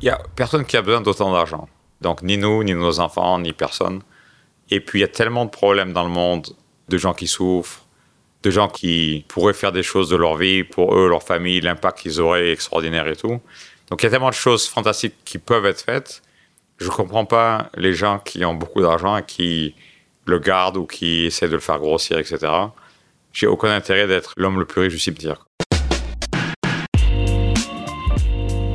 il y a personne qui a besoin d'autant d'argent. Donc, ni nous, ni nos enfants, ni personne. Et puis, il y a tellement de problèmes dans le monde, de gens qui souffrent, de gens qui pourraient faire des choses de leur vie, pour eux, leur famille, l'impact qu'ils auraient extraordinaire et tout. Donc, il y a tellement de choses fantastiques qui peuvent être faites. Je ne comprends pas les gens qui ont beaucoup d'argent et qui le gardent ou qui essaient de le faire grossir, etc. J'ai aucun intérêt d'être l'homme le plus riche du cimetière.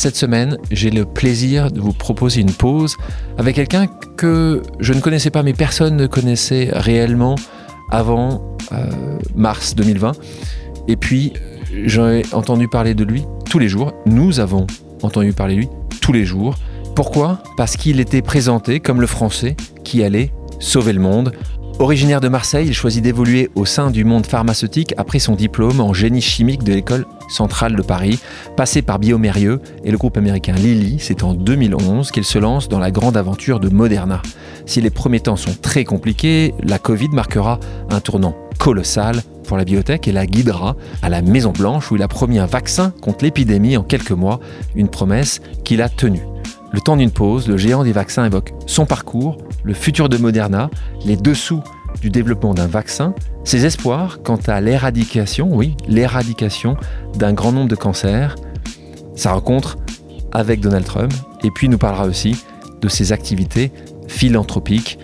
Cette semaine, j'ai le plaisir de vous proposer une pause avec quelqu'un que je ne connaissais pas, mais personne ne connaissait réellement avant euh, mars 2020. Et puis, j'ai entendu parler de lui tous les jours. Nous avons entendu parler de lui tous les jours. Pourquoi? Parce qu'il était présenté comme le Français qui allait sauver le monde Originaire de Marseille, il choisit d'évoluer au sein du monde pharmaceutique après son diplôme en génie chimique de l'école centrale de Paris. Passé par Biomérieux et le groupe américain Lilly, c'est en 2011 qu'il se lance dans la grande aventure de Moderna. Si les premiers temps sont très compliqués, la Covid marquera un tournant colossal pour la biotech et la guidera à la Maison Blanche où il a promis un vaccin contre l'épidémie en quelques mois, une promesse qu'il a tenue. Le temps d'une pause, le géant des vaccins évoque son parcours, le futur de Moderna, les dessous du développement d'un vaccin, ses espoirs quant à l'éradication, oui, l'éradication d'un grand nombre de cancers, sa rencontre avec Donald Trump, et puis il nous parlera aussi de ses activités philanthropiques.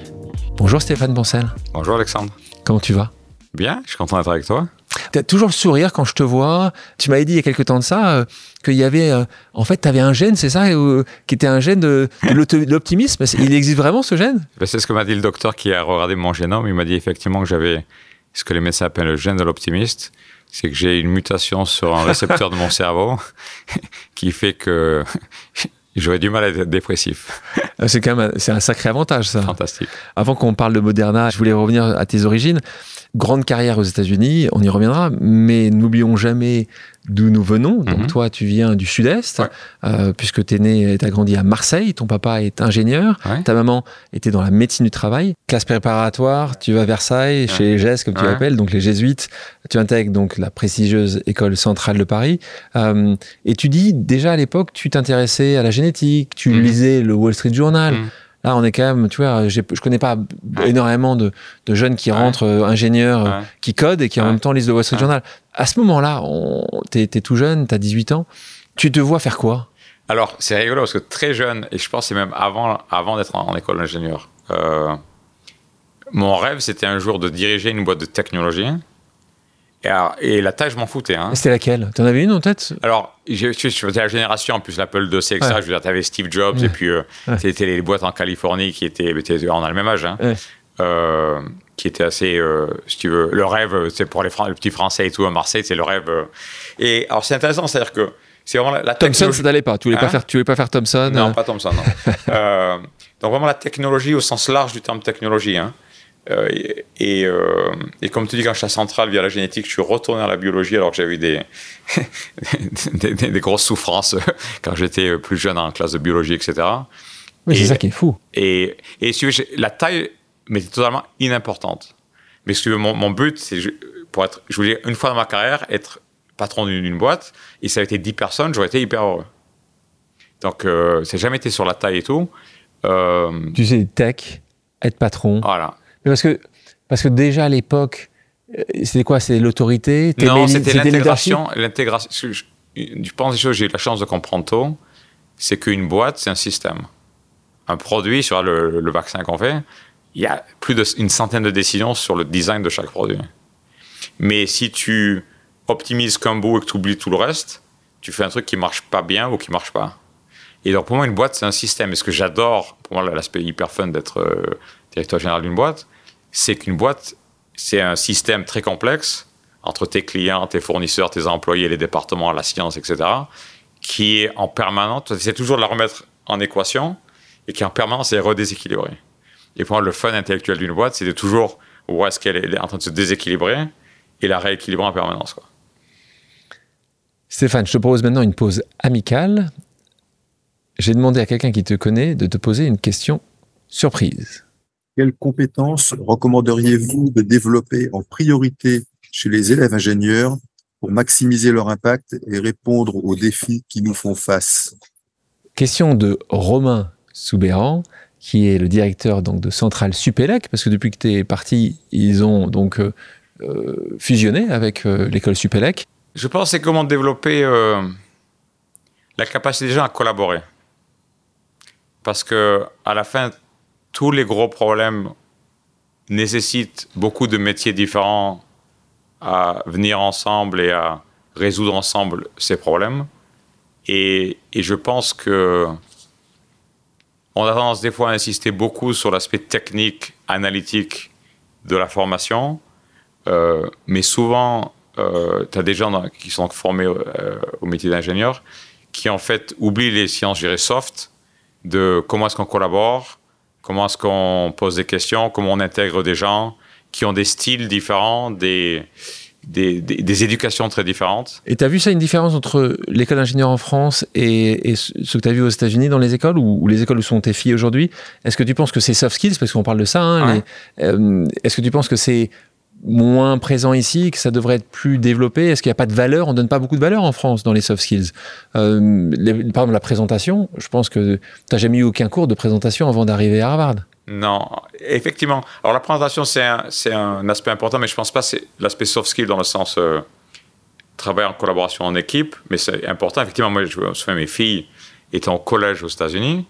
Bonjour Stéphane Bancel. Bonjour Alexandre. Comment tu vas? Bien, je suis content d'être avec toi. Tu as toujours le sourire quand je te vois. Tu m'avais dit il y a quelque temps de ça euh, qu'il y avait. euh, en fait, tu avais un gène, c'est ça euh, Qui était un gène de, l'optimisme. Il existe vraiment ce gène? Ben, c'est ce que m'a dit le docteur qui a regardé mon génome. Il m'a dit effectivement que j'avais ce que les médecins appellent le gène de l'optimiste. C'est que j'ai une mutation sur un récepteur de mon cerveau qui fait que j'aurais du mal à être dépressif. Euh, C'est quand même un- un sacré avantage, ça. Fantastique. Avant qu'on parle de Moderna, je voulais revenir à tes origines. Grande carrière aux États-Unis, on y reviendra, mais n'oublions jamais d'où nous venons. Donc Mhm. toi, tu viens du Sud-Est, Ouais. euh, puisque tu es né et tu as grandi à Marseille. Ton papa est ingénieur, Ouais. ta maman était dans la médecine du travail. Classe préparatoire, tu vas à Versailles, chez les GES, comme tu l'appelles, donc les jésuites. Tu intègres donc la prestigieuse école centrale de Paris. Euh, et tu dis, déjà à l'époque, tu t'intéressais à la génétique, tu Mhm. lisais le Wall Street Journal. Mhm. Là, on est quand même, tu vois, je connais pas énormément de, de jeunes qui rentrent euh, ingénieurs, euh, qui codent et qui en même temps lisent le Wall Street. Journal. À ce moment-là, t'es es tout jeune, t'as 18 ans. Tu te vois faire quoi? Alors, c'est rigolo parce que très jeune, et je pense c'est même avant, avant d'être en, en école d'ingénieur, euh, mon rêve, c'était un jour de diriger une boîte de technologie. Et, alors- et la taille, je m'en foutais. Hein. C'était laquelle? T'en avais une en tête? Alors, je de la génération, en plus, l'Apple II, etc. Ouais. Je veux dire, t'avais Steve Jobs, et puis euh, Ouais. c'était les boîtes en Californie qui étaient, on a le même âge, hein, euh, qui étaient assez, euh, si tu veux, le rêve, c'est pour les, Fran- les petits Français et tout à Marseille, c'est le rêve. euh. Et alors, c'est intéressant, c'est-à-dire que c'est vraiment la, la Thomson, ça t'allait pas. Tu voulais pas Hein? faire, tu voulais pas faire Thomson. non, euh, pas Thomson, non. Euh, donc vraiment la technologie au sens large du terme technologie. hein. Euh, et, euh, et comme tu dis, quand je suis à Centrale via la génétique, je suis retourné à la biologie alors que j'avais eu des, des, des- des grosses souffrances quand j'étais plus jeune en classe de biologie, etc. Mais c'est ça qui est fou. Et, et si tu veux, j'ai- la taille m'était totalement inimportante. Mais si tu veux, mon, mon but, c'est pour être, je voulais une fois dans ma carrière être patron d'une boîte, et ça a été 10 personnes, j'aurais été hyper heureux. Donc, euh, ça n'a jamais été sur la taille et tout. Tu sais, tech, être patron. voilà. Mais parce que, parce que déjà à l'époque, euh, c'était quoi? C'est l'autorité? Non, c'était l'intégration. L'intégration. Je, pense des choses que j'ai eu la chance de comprendre tôt, c'est qu'une boîte, c'est un système. Un produit, sur le, le vaccin qu'on fait, il y a plus d'une centaine de décisions sur le design de chaque produit. Mais si tu optimises qu'un bout et que tu oublies tout le reste, tu fais un truc qui marche pas bien ou qui marche pas. Et donc pour moi, une boîte, c'est un système. Et ce que j'adore, pour moi, l'aspect hyper fun d'être euh, directeur général d'une boîte, c'est qu'une boîte, c'est un système très complexe entre tes clients, tes fournisseurs, tes employés, les départements, la science, etc., qui est en permanence, c'est toujours de la remettre en équation et qui en permanence est redéséquilibré. Et pour moi, le fun intellectuel d'une boîte, c'est de toujours voir est-ce qu'elle est en train de se déséquilibrer et la rééquilibrer en permanence. Stéphane, je te propose maintenant une pause amicale. J'ai demandé à quelqu'un qui te connaît de te poser une question surprise. Quelles compétences recommanderiez-vous de développer en priorité chez les élèves ingénieurs pour maximiser leur impact et répondre aux défis qui nous font face? Question de Romain Soubéran, qui est le directeur donc, de Centrale Supélec, parce que depuis que tu es parti, ils ont donc euh, euh, fusionné avec euh, l'école Supélec. Je pense c'est comment développer la capacité des gens à collaborer. Parce que à la fin, tous les gros problèmes nécessitent beaucoup de métiers différents à venir ensemble et à résoudre ensemble ces problèmes. Et, je pense que on a tendance des fois à insister beaucoup sur l'aspect technique, analytique de la formation, euh, mais souvent, euh, tu as des gens qui sont formés euh, au métier d'ingénieur qui en fait oublient les sciences, je soft, de comment est-ce qu'on collabore, comment est-ce qu'on pose des questions, comment on intègre des gens qui ont des styles différents, des, des, éducations très différentes? Et tu as vu ça, une différence entre l'école d'ingénieur en France et, ce que tu as vu aux États-Unis dans les écoles ou, les écoles où sont tes filles aujourd'hui? Est-ce que tu penses que c'est soft skills, parce qu'on parle de ça, hein, euh, est-ce que tu penses que c'est moins présent ici, que ça devrait être plus développé? Est-ce qu'il n'y a pas de valeur? On donne pas beaucoup de valeur en France dans les soft skills. Euh, par exemple, la présentation, je pense que tu n'as jamais eu aucun cours de présentation avant d'arriver à Harvard. Non, effectivement. Alors la présentation, c'est un, aspect important, mais je ne pense pas c'est l'aspect soft skill dans le sens euh, travailler en collaboration en équipe, mais c'est important. Effectivement, moi, je me souviens, mes filles étaient au collège aux États-Unis,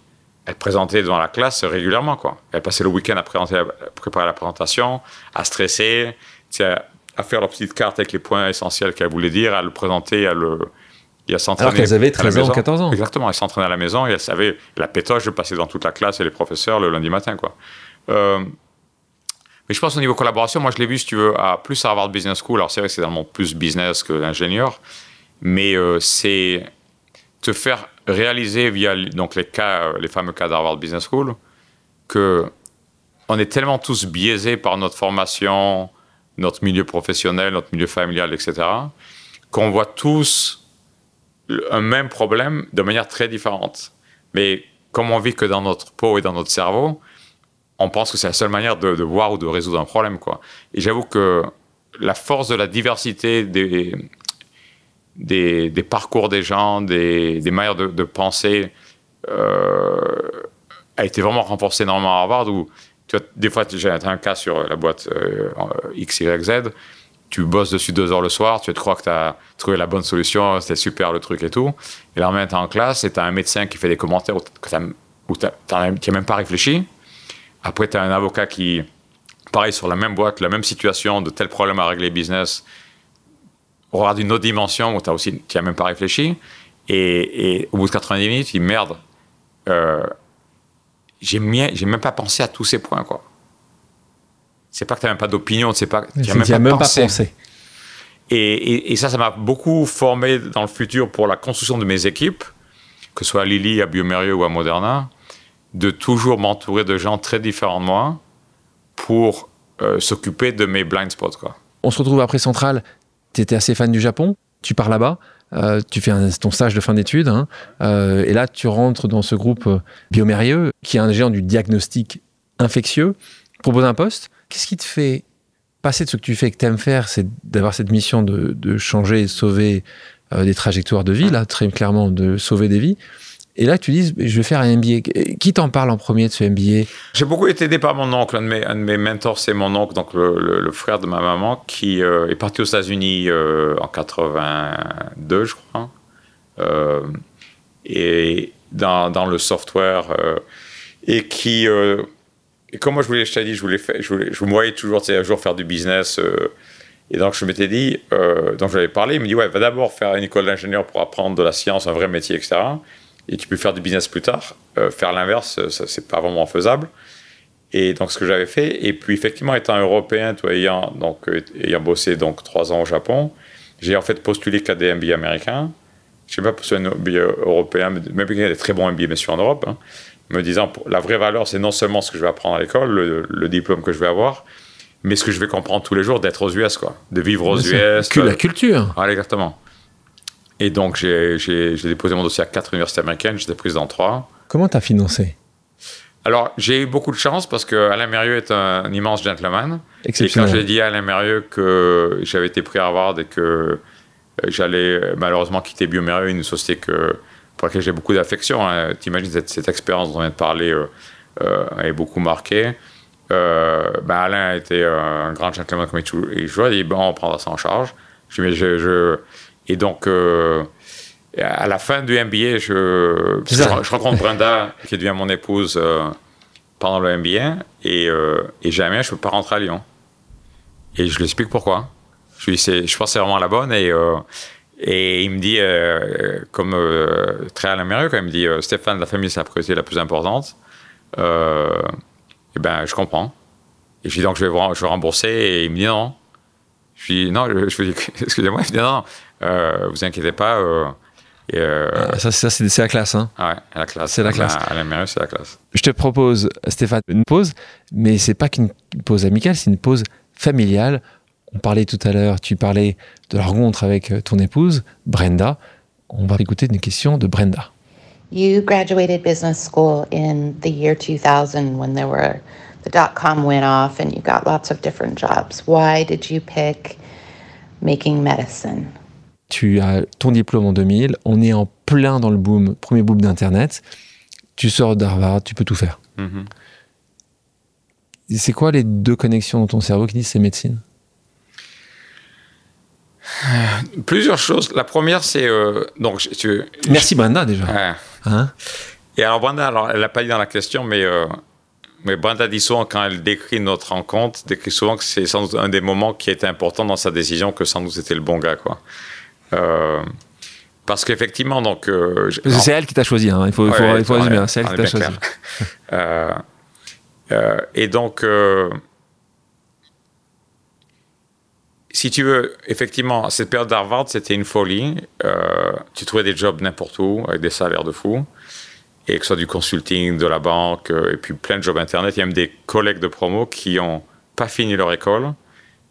elles présentaient devant la classe régulièrement. Quoi. Elles passaient le week-end à, préparer la présentation, à stresser, à faire leur petite carte avec les points essentiels qu'elles voulaient dire, à le présenter, à le il a Alors qu'elles avaient 13 ans, 14 ans. Exactement, elles s'entraînaient à la maison et elles savaient la pétoche de passer dans toute la classe et les professeurs le lundi matin. Quoi. Euh, mais je pense au niveau collaboration, moi je l'ai vu, si tu veux, à plus à Harvard Business School. Alors c'est vrai que c'est dans plus business que l'ingénieur, mais euh, c'est te faire réaliser via donc les cas, les fameux cas d'Harvard Business School, que on est tellement tous biaisés par notre formation, notre milieu professionnel, notre milieu familial, etc., qu'on voit tous un même problème de manière très différente. Mais comme on vit que dans notre peau et dans notre cerveau, on pense que c'est la seule manière de, voir ou de résoudre un problème. Et j'avoue que la force de la diversité des, des, parcours des gens, des, manières de, penser, euh, a été vraiment renforcée énormément à Harvard, où des fois, j'ai un cas sur la boîte euh, XYZ, tu bosses dessus deux heures le soir, tu te crois que tu as trouvé la bonne solution, c'était super le truc et tout. Et là, tu en classe et tu as un médecin qui fait des commentaires où tu n'as même pas réfléchi. Après, tu as un avocat qui, pareil, sur la même boîte, la même situation, de tel problème à régler business, regarde une autre dimension où tu aussi, n'as même pas réfléchi. Et, au bout de 90 minutes, il merde. Euh, j'ai même pas pensé à tous ces points, quoi c'est pas que tu n'as même pas d'opinion, pas, tu n'as même, pas, pensé. Et, ça, ça m'a beaucoup formé dans le futur pour la construction de mes équipes, que ce soit à Lily, à Biomerio ou à Moderna, de toujours m'entourer de gens très différents de moi pour euh, s'occuper de mes blind spots. Quoi. On se retrouve après Centrale, tu étais assez fan du Japon, tu pars là-bas, euh, tu fais ton stage de fin d'études, hein, euh, et là tu rentres dans ce groupe Biomérieux, qui est un géant du diagnostic infectieux, propose un poste. Qu'est-ce qui te fait passer de ce que tu fais, que tu aimes faire, c'est d'avoir cette mission de, changer et sauver euh, des trajectoires de vie, là, très clairement, de sauver des vies. Et là, tu dis, je vais faire un MBA. Qui t'en parle en premier de ce MBA J'ai beaucoup été aidé par mon oncle. Un de mes, mentors, c'est mon oncle, donc le, frère de ma maman, qui euh, est parti aux États-Unis euh, en 82, je crois. et dans, le software. et qui comme moi, je voulais, je t'ai dit, je voulais, je, voulais, je me voyais toujours, un jour faire du business. Euh, et donc, je m'étais dit, euh, donc j'avais parlé, il me dit, ouais, va d'abord faire une école d'ingénieur pour apprendre de la science, un vrai métier, etc. Et tu peux faire du business plus tard. Euh, faire l'inverse, ça, c'est pas vraiment faisable. Et donc, ce que j'avais fait, et puis effectivement, étant européen, toi, ayant, donc, ayant bossé donc trois ans au Japon, j'ai en fait postulé qu'à des MBA américains. Je sais pas postulé un MBA européen, même qu'il y a des très bons MBA, sûr, en Europe. Hein. me disant la vraie valeur, c'est non seulement ce que je vais apprendre à l'école, le, diplôme que je vais avoir, mais ce que je vais comprendre tous les jours d'être aux US, quoi, de vivre aux US. Que la culture. Voilà, exactement. Et donc, j'ai déposé mon dossier à quatre universités américaines, j'étais prise dans trois. Comment tu as financé? Alors, j'ai eu beaucoup de chance parce que Alain Mérieux est un, immense gentleman. Et quand j'ai dit à Alain Mérieux que j'avais été pris à Harvard et que euh, j'allais malheureusement quitter Biomérieux, une société que, pour laquelle j'ai beaucoup d'affection, hein. t'imagines cette, cette, expérience dont on vient de parler euh, euh, beaucoup marqué. Euh, ben Alain a été un grand gentleman comme il joue. Il dit bon, on prendra ça en charge. Je, je, je... Et donc, à la fin du MBA, je, je, rencontre Brenda, qui devient mon épouse euh, pendant le MBA, et, euh, et, jamais je ne peux pas rentrer à Lyon. Et je lui explique pourquoi. Je, lui dis, je pense que c'est vraiment la bonne, et, euh, et il me dit, comme très à l'amérique, il me dit Stéphane, la famille, c'est la priorité la plus importante. et ben, je comprends. Et je dis donc, je vais, je vais rembourser, et il me dit non. Je lui dis non, je, je dis, excusez-moi, il me dit non, non vous inquiétez pas euh, ah, ça, ça c'est la classe. Hein. Ouais, la classe. C'est la classe. À, la c'est la classe. Je te propose, Stéphane, une pause, mais c'est pas qu'une pause amicale, c'est une pause familiale. On parlait tout à l'heure, tu parlais de la rencontre avec euh, ton épouse, Brenda. On va écouter une question de Brenda. You graduated business school in the year 2000 when there were the dot com went off and you got lots of different jobs. Why did you pick making medicine? tu as ton diplôme en 2000, on est en plein dans le boom, premier boom d'Internet, tu sors d'Harvard, tu peux tout faire. Mm-hmm. C'est quoi les deux connexions dans ton cerveau qui disent c'est médecine? Plusieurs choses. La première, c'est euh, donc tu, Merci Brenda déjà. Hein? Et alors Brenda, alors elle l'a pas dit dans la question, mais euh, mais Brenda dit souvent quand elle décrit notre rencontre, décrit souvent que c'est sans doute un des moments qui était important dans sa décision que sans doute c'était le bon gars quoi. Euh, parce qu'effectivement, donc. Euh, c'est elle qui t'a choisi, hein. il faut, faut, il faut résumer, hein. c'est elle qui t'a choisi. Euh, et donc, si tu veux, effectivement, cette période d'Harvard, c'était une folie. tu trouvais des jobs n'importe où, avec des salaires de fou. Et que ce soit du consulting, de la banque, et puis plein de jobs Internet. Il y a même des collègues de promo qui n'ont pas fini leur école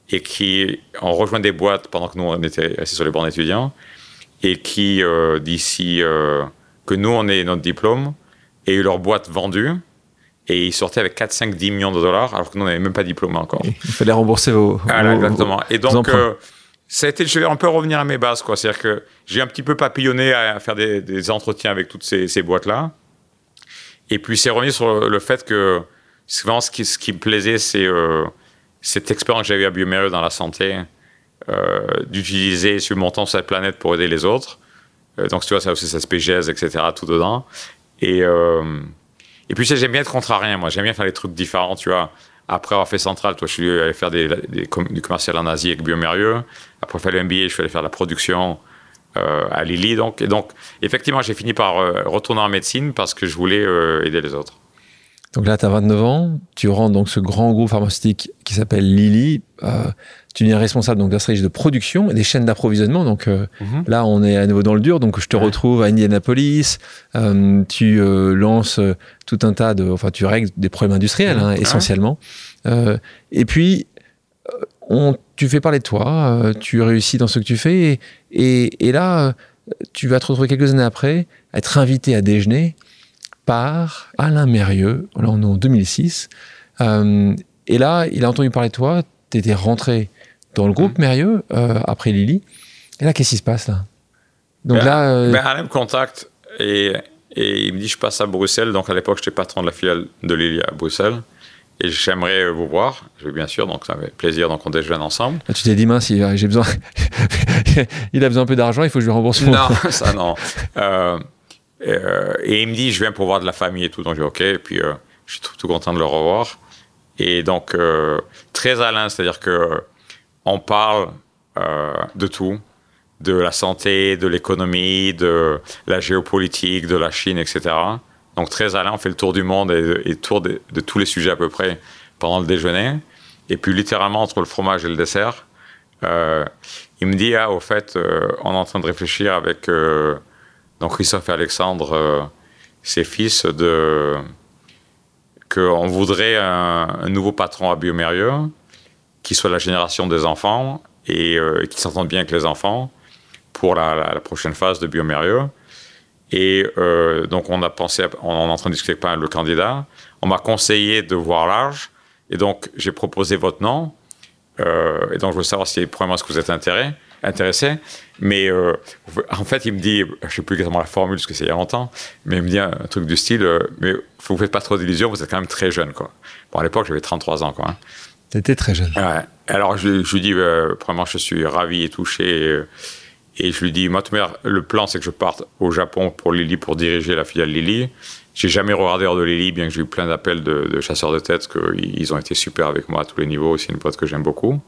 et qui ont rejoint des boîtes pendant que nous, on était assis sur les bornes étudiants, et qui, euh, d'ici euh, que nous, on ait notre diplôme, aient eu leur boîte vendue, et ils sortaient avec 4, 5, 10 millions de dollars, alors que nous, on n'avait même pas diplômé encore. Il fallait rembourser vos. Voilà, exactement. Et donc, euh, ça a été, je vais un peu revenir à mes bases, quoi. C'est-à-dire que j'ai un petit peu papillonné à, faire des, entretiens avec toutes ces, ces boîtes-là. Et puis, c'est revenu sur le, fait que, vraiment, ce qui, me plaisait, c'est cette expérience que j'ai eue à Biomérieux dans la santé, euh, d'utiliser sur mon temps cette planète pour aider les autres. Euh, donc, tu vois, ça aussi, ça se etc., tout dedans. Et, euh, et puis, j'aime bien être contrarien, moi. J'aime bien faire des trucs différents, tu vois. Après avoir fait Central, toi, je suis allé faire du commercial en Asie avec Biomérieux. Après avoir fait le MBA, je suis allé faire la production à Lilly. Donc, et donc, effectivement, j'ai fini par retourner en médecine parce que je voulais aider les autres. Donc là, tu as 29 ans, tu rentres dans ce grand groupe pharmaceutique qui s'appelle Lilly. Euh, tu es responsable donc, de la stratégie de production et des chaînes d'approvisionnement. Donc euh, mhm. là, on est à nouveau dans le dur. Donc je te retrouve à Indianapolis. Euh, tu lances tout un tas de. Enfin, tu règles des problèmes industriels, hein, essentiellement. et puis, on, tu fais parler de toi. tu réussis dans ce que tu fais. Et, et là, tu vas te retrouver quelques années après, être invité à déjeuner par Alain Mérieux, là on est en 2006, euh, et là il a entendu parler de toi, tu étais rentré dans le groupe mmh. Mérieux euh, après Lily, et là qu'est-ce qui se passe là? Donc ben, là... Euh, ben, Alain me contacte et, et, il me dit je passe à Bruxelles, donc à l'époque j'étais patron de la filiale de Lily à Bruxelles, et j'aimerais vous voir, bien sûr, donc ça fait plaisir, donc on déjeune ensemble. tu t'es dit, mince, j'ai besoin, il a besoin un peu d'argent, il faut que je lui rembourse. Non, ça non. Euh, et il me dit, je viens pour voir de la famille et tout. Donc, je dis, OK. Et puis, euh, je suis tout, content de le revoir. Et donc, euh, très Alain, c'est-à-dire que on parle de tout, de la santé, de l'économie, de la géopolitique, de la Chine, etc. Donc, très Alain, on fait le tour du monde et, le tour de, tous les sujets à peu près pendant le déjeuner. Et puis, littéralement, entre le fromage et le dessert, il me dit, ah, au fait, on est en train de réfléchir avec donc Christophe et Alexandre, euh, ses fils de qu'on voudrait un, nouveau patron à Biomérieux qui soit la génération des enfants et euh, qui s'entende bien avec les enfants pour la, prochaine phase de Biomérieux. Et euh, donc, on a pensé, on est en train de discuter avec le candidat. On m'a conseillé de voir large. Et donc, j'ai proposé votre nom. Euh, et donc, je veux savoir si, premièrement, est-ce que vous êtes intéressé, intéressé. Mais euh, en fait, il me dit, je ne sais plus exactement la formule, parce que c'est il y a longtemps, mais il me dit un, truc du style, mais vous ne faites pas trop d'illusions, vous êtes quand même très jeune. Quoi. Bon, à l'époque, j'avais 33 ans. Quoi, hein. Tu étais très jeune. Ouais. Alors, je, je lui dis, premièrement, je suis ravi et touché. Et, je lui dis, moi, le plan, c'est que je parte au Japon pour Lily, pour diriger la filiale Lily. J'ai jamais regardé hors de Lily, bien que j'ai eu plein d'appels de, chasseurs de tête, qu'ils ont été super avec moi à tous les niveaux. C'est une boîte que j'aime beaucoup.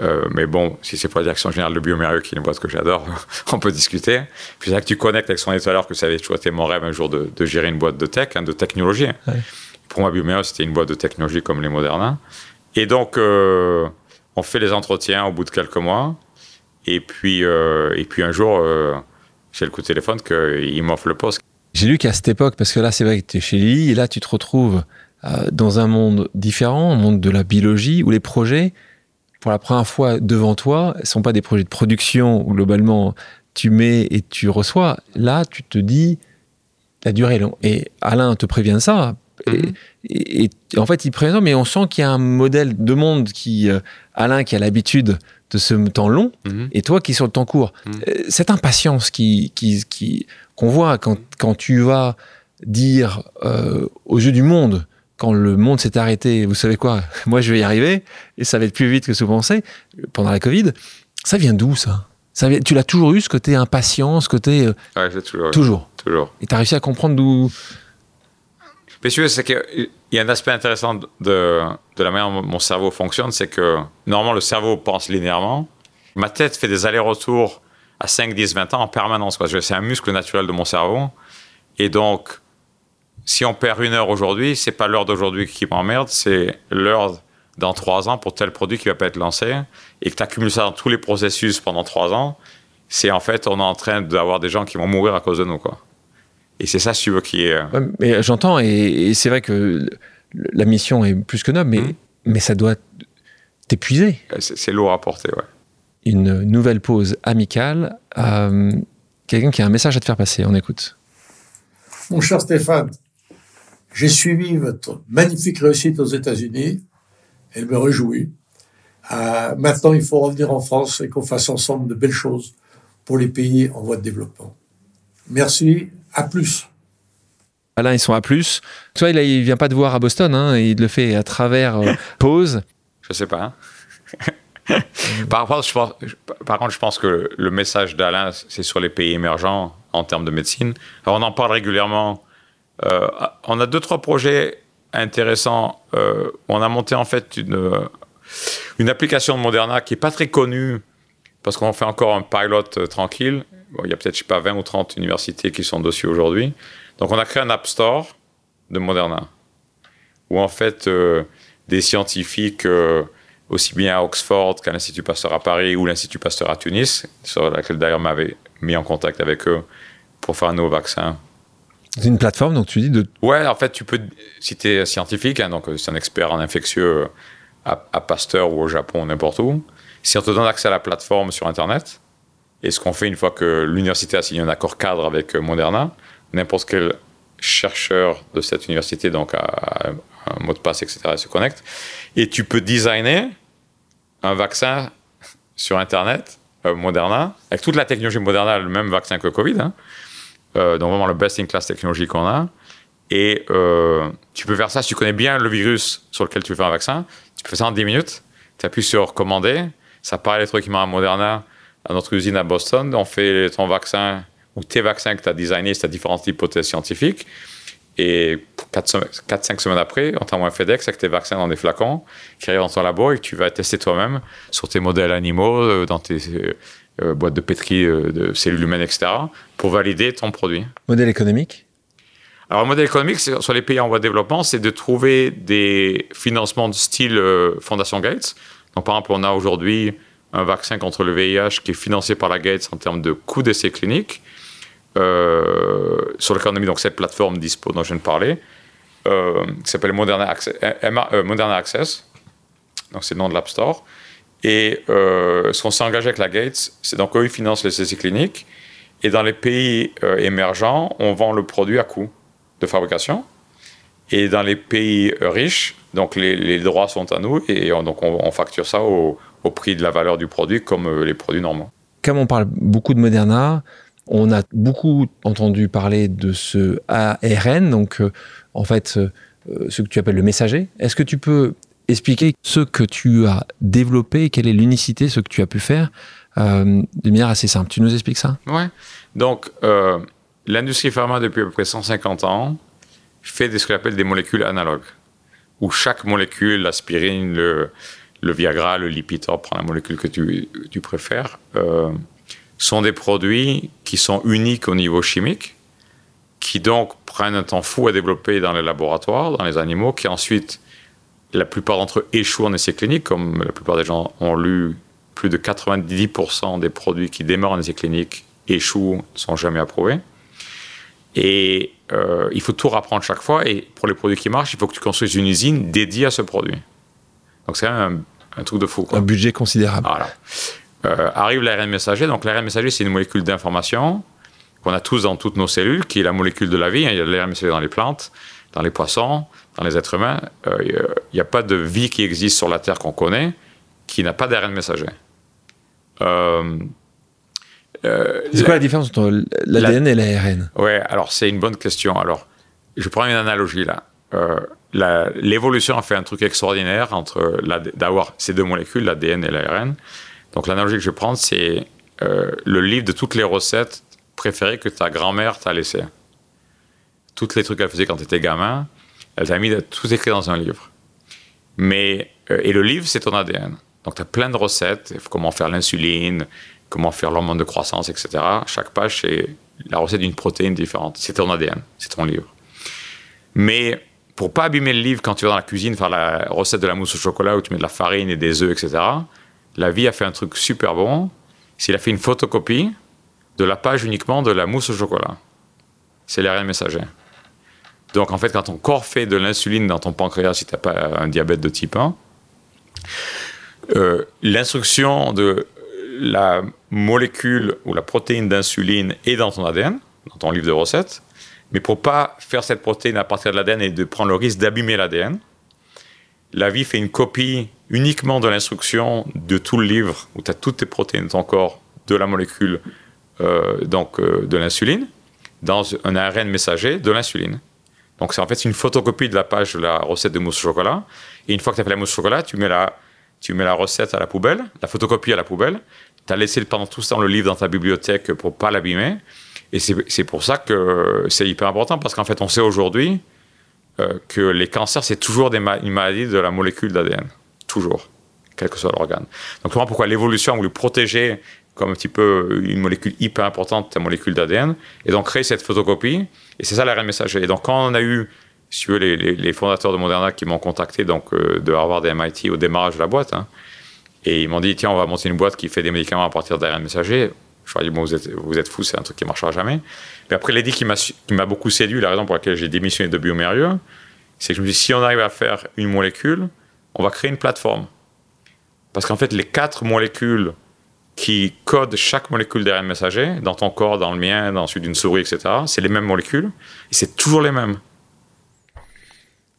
Euh, mais bon, si c'est pour la direction générale de Biomérieux, qui est une boîte que j'adore, on peut discuter. Puis c'est là que tu connectes avec son étoile, que ça avait toujours été mon rêve un jour de, gérer une boîte de tech, hein, de technologie. Pour moi, Biomérieux, c'était une boîte de technologie comme les Moderna. Et donc, euh, on fait les entretiens au bout de quelques mois. Et puis, euh, et puis un jour, j'ai le coup de téléphone qu'il m'offre le poste. J'ai lu qu'à cette époque, parce que là, c'est vrai que tu es chez Lily, et là, tu te retrouves euh, dans un monde différent, un monde de la biologie, où les projets, pour la première fois devant toi, ne sont pas des projets de production où globalement tu mets et tu reçois. Là, tu te dis, la durée est longue. Et Alain te prévient de ça. et, mm-hmm. en fait, il prévient, mais on sent qu'il y a un modèle de monde qui, euh, Alain, qui a l'habitude de ce temps long, mm-hmm. et toi qui es sur le temps court. Mm. Euh, cette impatience qui, qui, qui, qu'on voit quand, quand, tu vas dire euh, aux yeux du monde, quand le monde s'est arrêté, vous savez quoi, moi je vais y arriver, et ça va être plus vite que ce que vous pensez, pendant la Covid, ça vient d'où ça, ça Tu l'as toujours eu, ce côté impatience, ce côté... Euh, ouais, toujours. Toujours. Toujours. Et tu as réussi à comprendre d'où... C'est qu'il y a un aspect intéressant de, de la manière dont mon cerveau fonctionne, c'est que normalement le cerveau pense linéairement, ma tête fait des allers-retours à 5, 10, 20 ans en permanence. C'est un muscle naturel de mon cerveau. Et donc, si on perd une heure aujourd'hui, c'est pas l'heure d'aujourd'hui qui m'emmerde, c'est l'heure dans trois ans pour tel produit qui va pas être lancé et que tu accumules ça dans tous les processus pendant trois ans, c'est en fait, on est en train d'avoir des gens qui vont mourir à cause de nous, quoi. Et c'est ça, si tu veux, qui est. Euh, mais j'entends, et, c'est vrai que la mission est plus que noble, mais, mmh. mais ça doit t'épuiser. C'est lourd à porter, ouais une nouvelle pause amicale. Euh, quelqu'un qui a un message à te faire passer, on écoute. Mon cher Stéphane, j'ai suivi votre magnifique réussite aux États-Unis. Elle me réjouit. Euh, maintenant, il faut revenir en France et qu'on fasse ensemble de belles choses pour les pays en voie de développement. Merci, à plus. Alain, ils sont à plus. Toi, il, ne vient pas te voir à Boston, hein, il le fait à travers euh, pause. Je sais pas. Hein. par, contre, je pense, par contre, je pense que le message d'Alain, c'est sur les pays émergents en termes de médecine. Alors, on en parle régulièrement. Euh, on a deux, trois projets intéressants. Euh, on a monté en fait une, une application de Moderna qui n'est pas très connue parce qu'on fait encore un pilot euh, il y a peut-être, je sais pas, 20 ou 30 universités qui sont dessus aujourd'hui. Donc, on a créé un App Store de Moderna où en fait, des scientifiques aussi bien à Oxford qu'à l'Institut Pasteur à Paris ou l'Institut Pasteur à Tunis, sur laquelle d'ailleurs m'avait mis en contact avec eux pour faire un nouveau vaccin. C'est une plateforme, donc tu dis de... Ouais, en fait, tu peux, si tu es scientifique, hein, donc c'est un expert en infectieux à, Pasteur ou au Japon, n'importe où, si on te donne accès à la plateforme sur Internet, et ce qu'on fait une fois que l'université a signé un accord cadre avec Moderna, n'importe quel chercheur de cette université, donc a, un mot de passe, etc., se connecte, et tu peux designer un vaccin sur Internet, euh, Moderna, avec toute la technologie Moderna, le même vaccin que Covid, hein. euh, donc vraiment le best-in-class technologie qu'on a. Et euh, tu peux faire ça si tu connais bien le virus sur lequel tu fais un vaccin. Tu peux faire ça en 10 minutes. Tu appuies sur commander. Ça part électriquement à Moderna, à notre usine à Boston. On fait ton vaccin ou tes vaccins que tu as designés, c'est différentes hypothèses scientifiques. Et 4-5 semaines après, on t'envoie un FedEx avec tes vaccins dans des flacons qui arrivent dans ton labo et que tu vas tester toi-même sur tes modèles animaux, euh, dans tes euh, euh, boîtes de pétri de cellules humaines, etc., pour valider ton produit. Modèle économique? Alors, le modèle économique sur les pays en voie de développement, c'est de trouver des financements de style Fondation Gates. Donc, par exemple, on a aujourd'hui un vaccin contre le VIH qui est financé par la Gates en termes de coûts d'essai cliniques euh, sur lequel on a mis donc, cette plateforme Dispo dont je viens de parler, euh, qui s'appelle Moderna Access. euh, Moderna Access. Donc, c'est le nom de l'App Store. Et ce qu'on s'est engagé avec la Gates, c'est donc eux, ils financent les essais cliniques. Et dans les pays émergents, on vend le produit à coût de fabrication. Et dans les pays riches, donc les, droits sont à nous et on, donc on, on facture ça au, au prix de la valeur du produit comme euh, les produits normaux. Comme on parle beaucoup de Moderna, on a beaucoup entendu parler de ce ARN, donc euh, en fait euh, ce que tu appelles le messager. Est-ce que tu peux expliquer ce que tu as développé, quelle est l'unicité, ce que tu as pu faire euh, de manière assez simple? Tu nous expliques ça? Ouais. Donc, l'industrie pharma, depuis à peu près 150 ans, fait ce qu'on appelle des molécules analogues, où chaque molécule, l'aspirine, le, le Viagra, le Lipitor, prends la molécule que tu, préfères, euh, sont des produits qui sont uniques au niveau chimique, qui donc prennent un temps fou à développer dans les laboratoires, dans les animaux, qui ensuite, la plupart d'entre eux échouent en essais cliniques, comme la plupart des gens ont lu, plus de 90% des produits qui démarrent en essais cliniques échouent, ne sont jamais approuvés. Et euh, il faut tout rapprendre chaque fois. Et pour les produits qui marchent, il faut que tu construises une usine dédiée à ce produit. Donc c'est un, un truc de fou. Quoi. Un budget considérable. Voilà. Euh, arrive l'ARN messager. Donc l'ARN messager, c'est une molécule d'information qu'on a tous dans toutes nos cellules, qui est la molécule de la vie. Il y a de l'ARN messager dans les plantes, dans les poissons, dans les êtres humains. Euh, il n'y a pas de vie qui existe sur la Terre qu'on connaît qui n'a pas d'ARN messager. Euh, euh, C'est quoi la différence entre l'ADN et l'ARN Ouais, alors c'est une bonne question. Alors, je prends une analogie là. L'évolution a fait un truc extraordinaire entre d'avoir ces deux molécules, l'ADN et l'ARN. Donc l'analogie que je prends, c'est euh, le livre de toutes les recettes préférées que ta grand-mère t'a laissées. Toutes les trucs qu'elle faisait quand tu étais gamin, elle t'a mis tout écrit dans un livre. Mais, euh, et le livre, c'est ton ADN. Donc tu as plein de recettes, comment faire l'insuline, comment faire l'hormone de croissance, etc. Chaque page, c'est la recette d'une protéine différente. C'est ton ADN, c'est ton livre. Mais pour pas abîmer le livre quand tu vas dans la cuisine faire la recette de la mousse au chocolat où tu mets de la farine et des œufs, etc., la vie a fait un truc super bon. Qu'il a fait une photocopie de la page uniquement de la mousse au chocolat. C'est l'ARN messager. Donc en fait, quand ton corps fait de l'insuline dans ton pancréas, si tu n'as pas un diabète de type 1, euh, l'instruction de la molécule ou la protéine d'insuline est dans ton ADN, dans ton livre de recettes. Mais pour pas faire cette protéine à partir de l'ADN et de prendre le risque d'abîmer l'ADN, la vie fait une copie uniquement de l'instruction de tout le livre où tu as toutes tes protéines de ton corps de la molécule euh, donc, euh, de l'insuline dans un ARN messager de l'insuline. Donc c'est en fait une photocopie de la page de la recette de mousse au chocolat. Et une fois que tu as fait la mousse au chocolat, tu mets la, tu mets la recette à la poubelle, la photocopie à la poubelle. Tu as laissé pendant tout ce temps le livre dans ta bibliothèque pour pas l'abîmer. Et c'est pour ça que c'est hyper important parce qu'en fait on sait aujourd'hui euh, que les cancers c'est toujours une maladie de la molécule d'ADN. Toujours. Quel que soit l'organe. Donc comment pourquoi l'évolution a voulu protéger comme un petit peu une molécule hyper importante, ta molécule d'ADN, et donc créer cette photocopie. Et c'est ça l'ARN messager. Et donc quand on a eu, si veux, les, les- les fondateurs de Moderna qui m'ont contacté donc euh, de Harvard et MIT au démarrage de la boîte, hein, et ils m'ont dit tiens on va monter une boîte qui fait des médicaments à partir d'ARN messager. Je leur ai dit bon vous êtes vous êtes fous, c'est un truc qui marchera jamais. Mais après l'idée qui m'a su- qui m'a beaucoup séduit, la raison pour laquelle j'ai démissionné de Biomérieux, c'est que je me suis dit si on arrive à faire une molécule, on va créer une plateforme. Parce qu'en fait les quatre molécules qui codent chaque molécule d'ARN messager, dans ton corps, dans le mien, dans celui d'une souris, etc. C'est les mêmes molécules, et c'est toujours les mêmes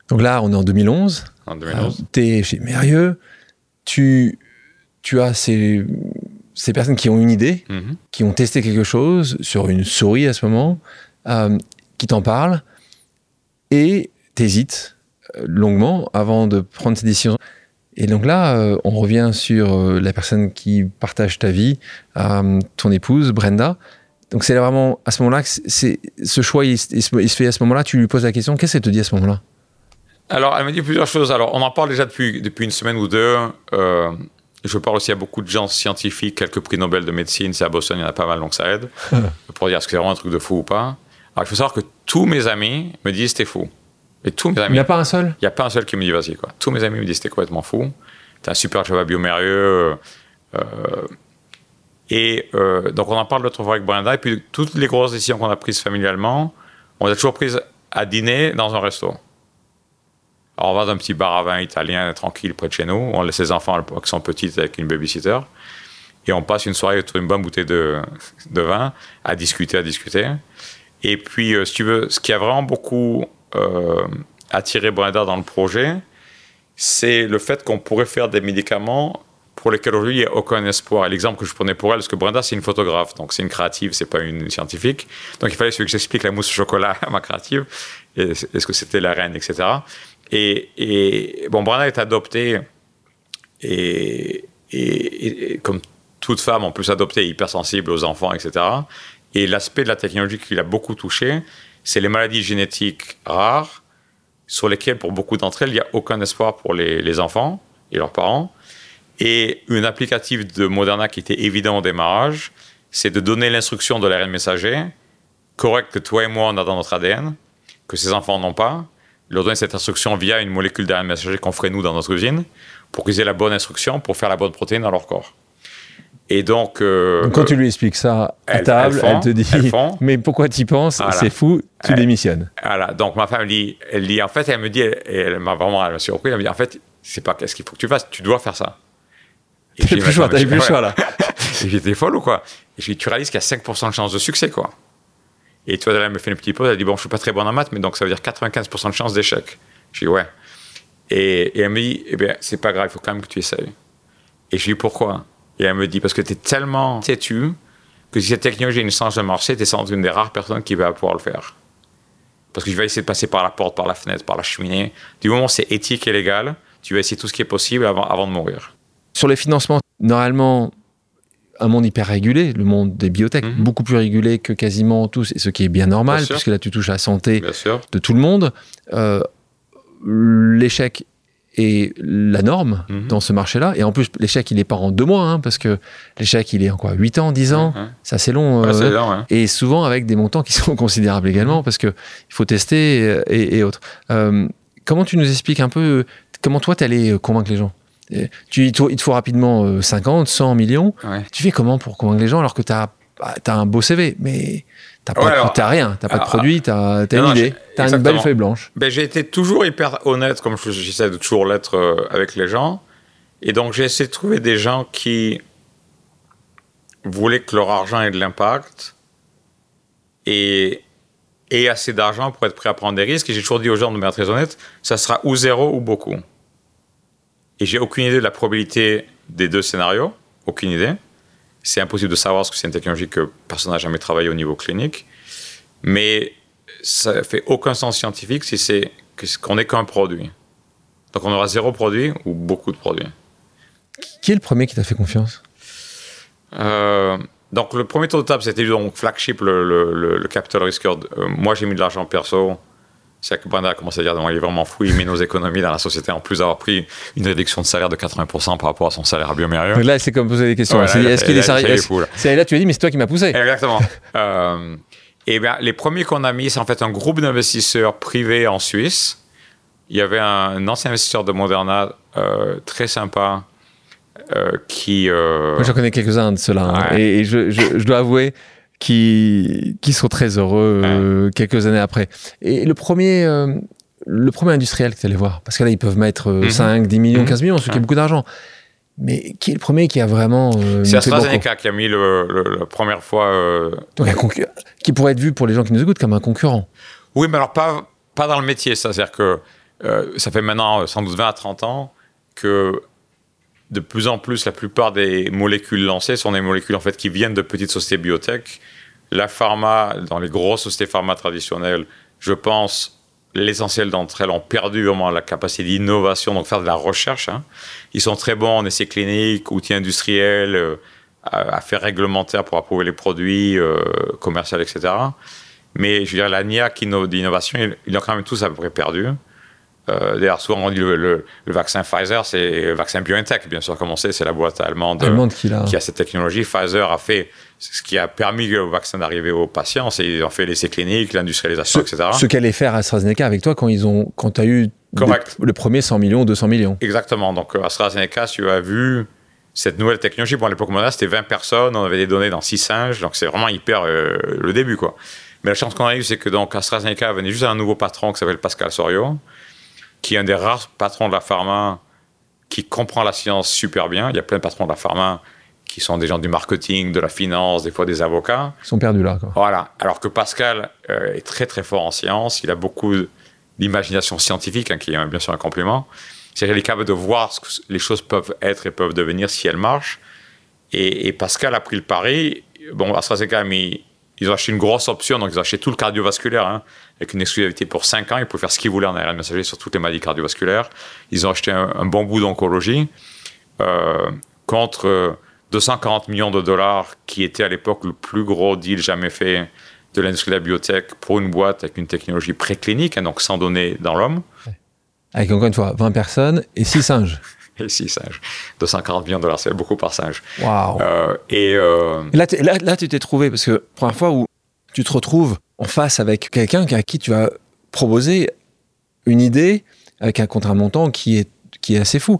Donc là, on est en 2011. en 2011. tu es chez Mérieux. Tu, tu as ces, ces personnes qui ont une idée, Mhm. qui ont testé quelque chose sur une souris à ce moment, euh, qui t'en parlent, et t'hésites euh, longuement avant de prendre ces décisions. Et donc là, euh, on revient sur euh, la personne qui partage ta vie, ton épouse, Brenda. Donc c'est vraiment à ce moment-là que c'est- ce choix, il se il se fait à ce moment-là. Tu lui poses la question, qu'est-ce qu'elle te dit à ce moment-là? Alors, elle m'a dit plusieurs choses. Alors, on en parle déjà depuis, depuis une semaine ou deux. Euh, je parle aussi à beaucoup de gens scientifiques, quelques prix Nobel de médecine. C'est à Boston, il y en a pas mal, donc ça aide. pour dire est-ce que c'est vraiment un truc de fou ou pas? Alors, il faut savoir que tous mes amis me disent t'es fou. Et tous mes Il amis. n'y a pas un seul? Il n'y a pas un seul qui me dit vas-y quoi. Tous mes amis me disent t'es complètement fou. T'es un super à biomérieux. Euh, Et euh, donc, on en parle l'autre fois avec Brenda. Et puis, toutes les grosses décisions qu'on a prises familialement, on les a toujours prises à dîner dans un resto. On va dans un petit bar à vin italien tranquille près de chez nous. On laisse les enfants qui sont petites avec une babysitter. Et on passe une soirée autour d'une bonne bouteille de, vin à discuter, à discuter. Et puis, euh, si tu veux, ce qui a vraiment beaucoup euh, attiré Brenda dans le projet, c'est le fait qu'on pourrait faire des médicaments pour lesquels aujourd'hui il n'y a aucun espoir. L'exemple que je prenais pour elle, parce que Brenda, c'est une photographe, donc c'est une créative, c'est pas une scientifique. Donc il fallait que j'explique la mousse au chocolat à ma créative, est-ce que c'était la reine, etc. Et, et, bon, Brenda est adoptée, et, comme toute femme, en plus adoptée, hypersensible aux enfants, etc. Et l'aspect de la technologie qui l'a beaucoup touché, c'est les maladies génétiques rares, sur lesquelles, pour beaucoup d'entre elles, il n'y a aucun espoir pour les, enfants et leurs parents. Et une applicative de Moderna qui était évident au démarrage, c'est de donner l'instruction de l'ARN messager, correct que toi et moi on a dans notre ADN, que ces enfants n'ont pas, leur donner cette instruction via une molécule d'ARN messager qu'on ferait nous dans notre usine, pour qu'ils aient la bonne instruction pour faire la bonne protéine dans leur corps. Et donc, euh, quand tu lui expliques ça à table, elle, te dit Mais pourquoi tu y penses C'est fou, tu démissionnes. Voilà, donc ma femme elle dit, elle dit En fait, elle me dit, elle, m'a vraiment surpris, elle me dit En fait, c'est pas qu'est-ce qu'il faut que tu fasses, tu dois faire ça. T'as plus le choix, t'as plus le choix là. J'étais folle ou quoi? Et je dis Tu réalises qu'il y a 5% de chance de succès, quoi. Et toi, elle me fait une petite pause, elle dit Bon, je suis pas très bon en maths, mais donc ça veut dire 95% de chance d'échec. Je dis Ouais. Et, elle me dit Eh bien, c'est pas grave, il faut quand même que tu essayes. Et je dis Pourquoi? Et elle me dit, parce que tu es tellement têtu que si cette technologie a une chance de marcher, tu es sans une des rares personnes qui va pouvoir le faire. Parce que je vais essayer de passer par la porte, par la fenêtre, par la cheminée. Du moment où c'est éthique et légal, tu vas essayer tout ce qui est possible avant, avant de mourir. Sur les financements, normalement, un monde hyper régulé, le monde des biotech, mhm. beaucoup plus régulé que quasiment tous, et ce qui est bien normal, puisque là tu touches à la santé de tout le monde. Euh, l'échec et la norme mhm. dans ce marché-là. Et en plus, l'échec, il n'est pas en deux mois, hein, parce que l'échec, il est en quoi 8 ans, 10 ans C'est assez long. Euh, et souvent avec des montants qui sont considérables également, parce qu'il faut tester et, autres. Euh, comment tu nous expliques un peu, comment toi, tu allé convaincre les gens? Tu, il te faut rapidement 50, 100 millions. Tu fais comment pour convaincre les gens alors que tu as, bah, as, un beau CV Mais T'as pas, rien, t'as pas de produit, t'as as une idée, t'as une belle feuille blanche. Ben, j'ai été toujours hyper honnête, comme j'essaie de toujours l'être euh, avec les gens. Et donc j'ai essayé de trouver des gens qui voulaient que leur argent ait de l'impact et, et assez d'argent pour être prêt à prendre des risques. Et j'ai toujours dit aux gens, de manière très honnête, ça sera ou zéro ou beaucoup. Et j'ai aucune idée de la probabilité des deux scénarios, aucune idée. C'est impossible de savoir ce que c'est une technologie que personne n'a jamais travaillé au niveau clinique. Mais ça fait aucun sens scientifique si c'est qu'on n'est qu'un produit. Donc on aura zéro produit ou beaucoup de produits. Qui est le premier qui t'a fait confiance? Euh, Donc le premier tour de table, c'était donc Flagship, le, le, le, capital risk. Euh, moi, j'ai mis de l'argent perso c'est que Brenda a commencé à dire non, il est vraiment fou, il met nos économies dans la société en plus d'avoir pris une réduction de salaire de 80% par rapport à son salaire à biomérieux. là, c'est comme poser des questions. est-ce qu'il est sérieux C'est là, tu as dit, mais c'est toi qui m'as poussé. Exactement. euh, et bien, les premiers qu'on a mis, c'est en fait un groupe d'investisseurs privés en Suisse. Il y avait un, ancien investisseur de Moderna euh, très sympa euh, qui. Euh, Moi, j'en connais quelques-uns de ceux-là. Hein. et, je, je, dois avouer qui, qui sont très heureux euh, quelques années après. Et le premier, euh, le premier industriel que tu allais voir, parce que là, ils peuvent mettre 5, 10 millions, 15 mhm. millions, ce qui est beaucoup d'argent. Mais qui est le premier qui a vraiment. Euh, c'est AstraZeneca qui a mis le, la première fois. Donc, un qui pourrait être vu pour les gens qui nous écoutent comme un concurrent. Oui, mais alors pas, pas dans le métier. C'est-à-dire que ça fait maintenant sans doute 20 à 30 ans que de plus en plus, la plupart des molécules lancées sont des molécules en fait qui viennent de petites sociétés biotech. La pharma, dans les grosses sociétés pharma traditionnelles, je pense, l'essentiel d'entre elles ont perdu vraiment la capacité d'innovation, donc faire de la recherche. Hein. Ils sont très bons en essais cliniques, outils industriels, euh, affaires réglementaires pour approuver les produits euh, commerciaux, etc. Mais je veux dire, la NIAC d'innovation, ils l'ont quand même tous à peu près perdu. Euh, D'ailleurs, souvent on dit le, le, vaccin Pfizer, c'est le vaccin BioNTech, bien sûr, comme on sait, c'est la boîte allemande, qui, a... qui, a... cette technologie. Pfizer a fait ce qui a permis au vaccin d'arriver aux patients, c'est ils ont fait l'essai clinique, l'industrialisation, etc. Ce qu'allait faire AstraZeneca avec toi quand ils ont, quand tu as eu le premier 100 millions, 200 millions. Exactement. Donc AstraZeneca, tu as vu, cette nouvelle technologie, bon, à l'époque moderne, c'était 20 personnes, on avait des données dans 6 singes, donc c'est vraiment hyper euh, le début, quoi. Mais la chance qu'on a eue, c'est que donc AstraZeneca venait juste un nouveau patron qui s'appelle Pascal Sorio, qui est un des rares patrons de la pharma qui comprend la science super bien. Il y a plein de patrons de la pharma qui sont des gens du marketing, de la finance, des fois des avocats. Ils sont perdus là. Quoi. Voilà. Alors que Pascal euh, est très très fort en science. Il a beaucoup d'imagination scientifique, hein, qui est bien sûr un compliment. C'est-à-dire qu'il est capable de voir ce que les choses peuvent être et peuvent devenir si elles marchent. Et, Pascal a pris le pari. Bon, AstraZeneca mais ils ont acheté une grosse option, donc ils ont acheté tout le cardiovasculaire, hein, avec une exclusivité pour 5 ans. Ils pouvaient faire ce qu'ils voulaient en ARN messager sur toutes les maladies cardiovasculaires. Ils ont acheté un, bon bout d'oncologie euh, contre 240 millions de dollars, qui était à l'époque le plus gros deal jamais fait de l'industrie de la biotech pour une boîte avec une technologie préclinique, hein, donc sans données dans l'homme. Avec encore une fois 20 personnes et 6 singes. et 6 singes. 240 millions de dollars, c'est beaucoup par singe. Waouh. Euh, et euh, là, là, là, tu t'es trouvé, parce que première fois où tu te retrouves en face avec quelqu'un à qui tu vas proposer une idée avec un contrat montant qui est, qui est assez fou.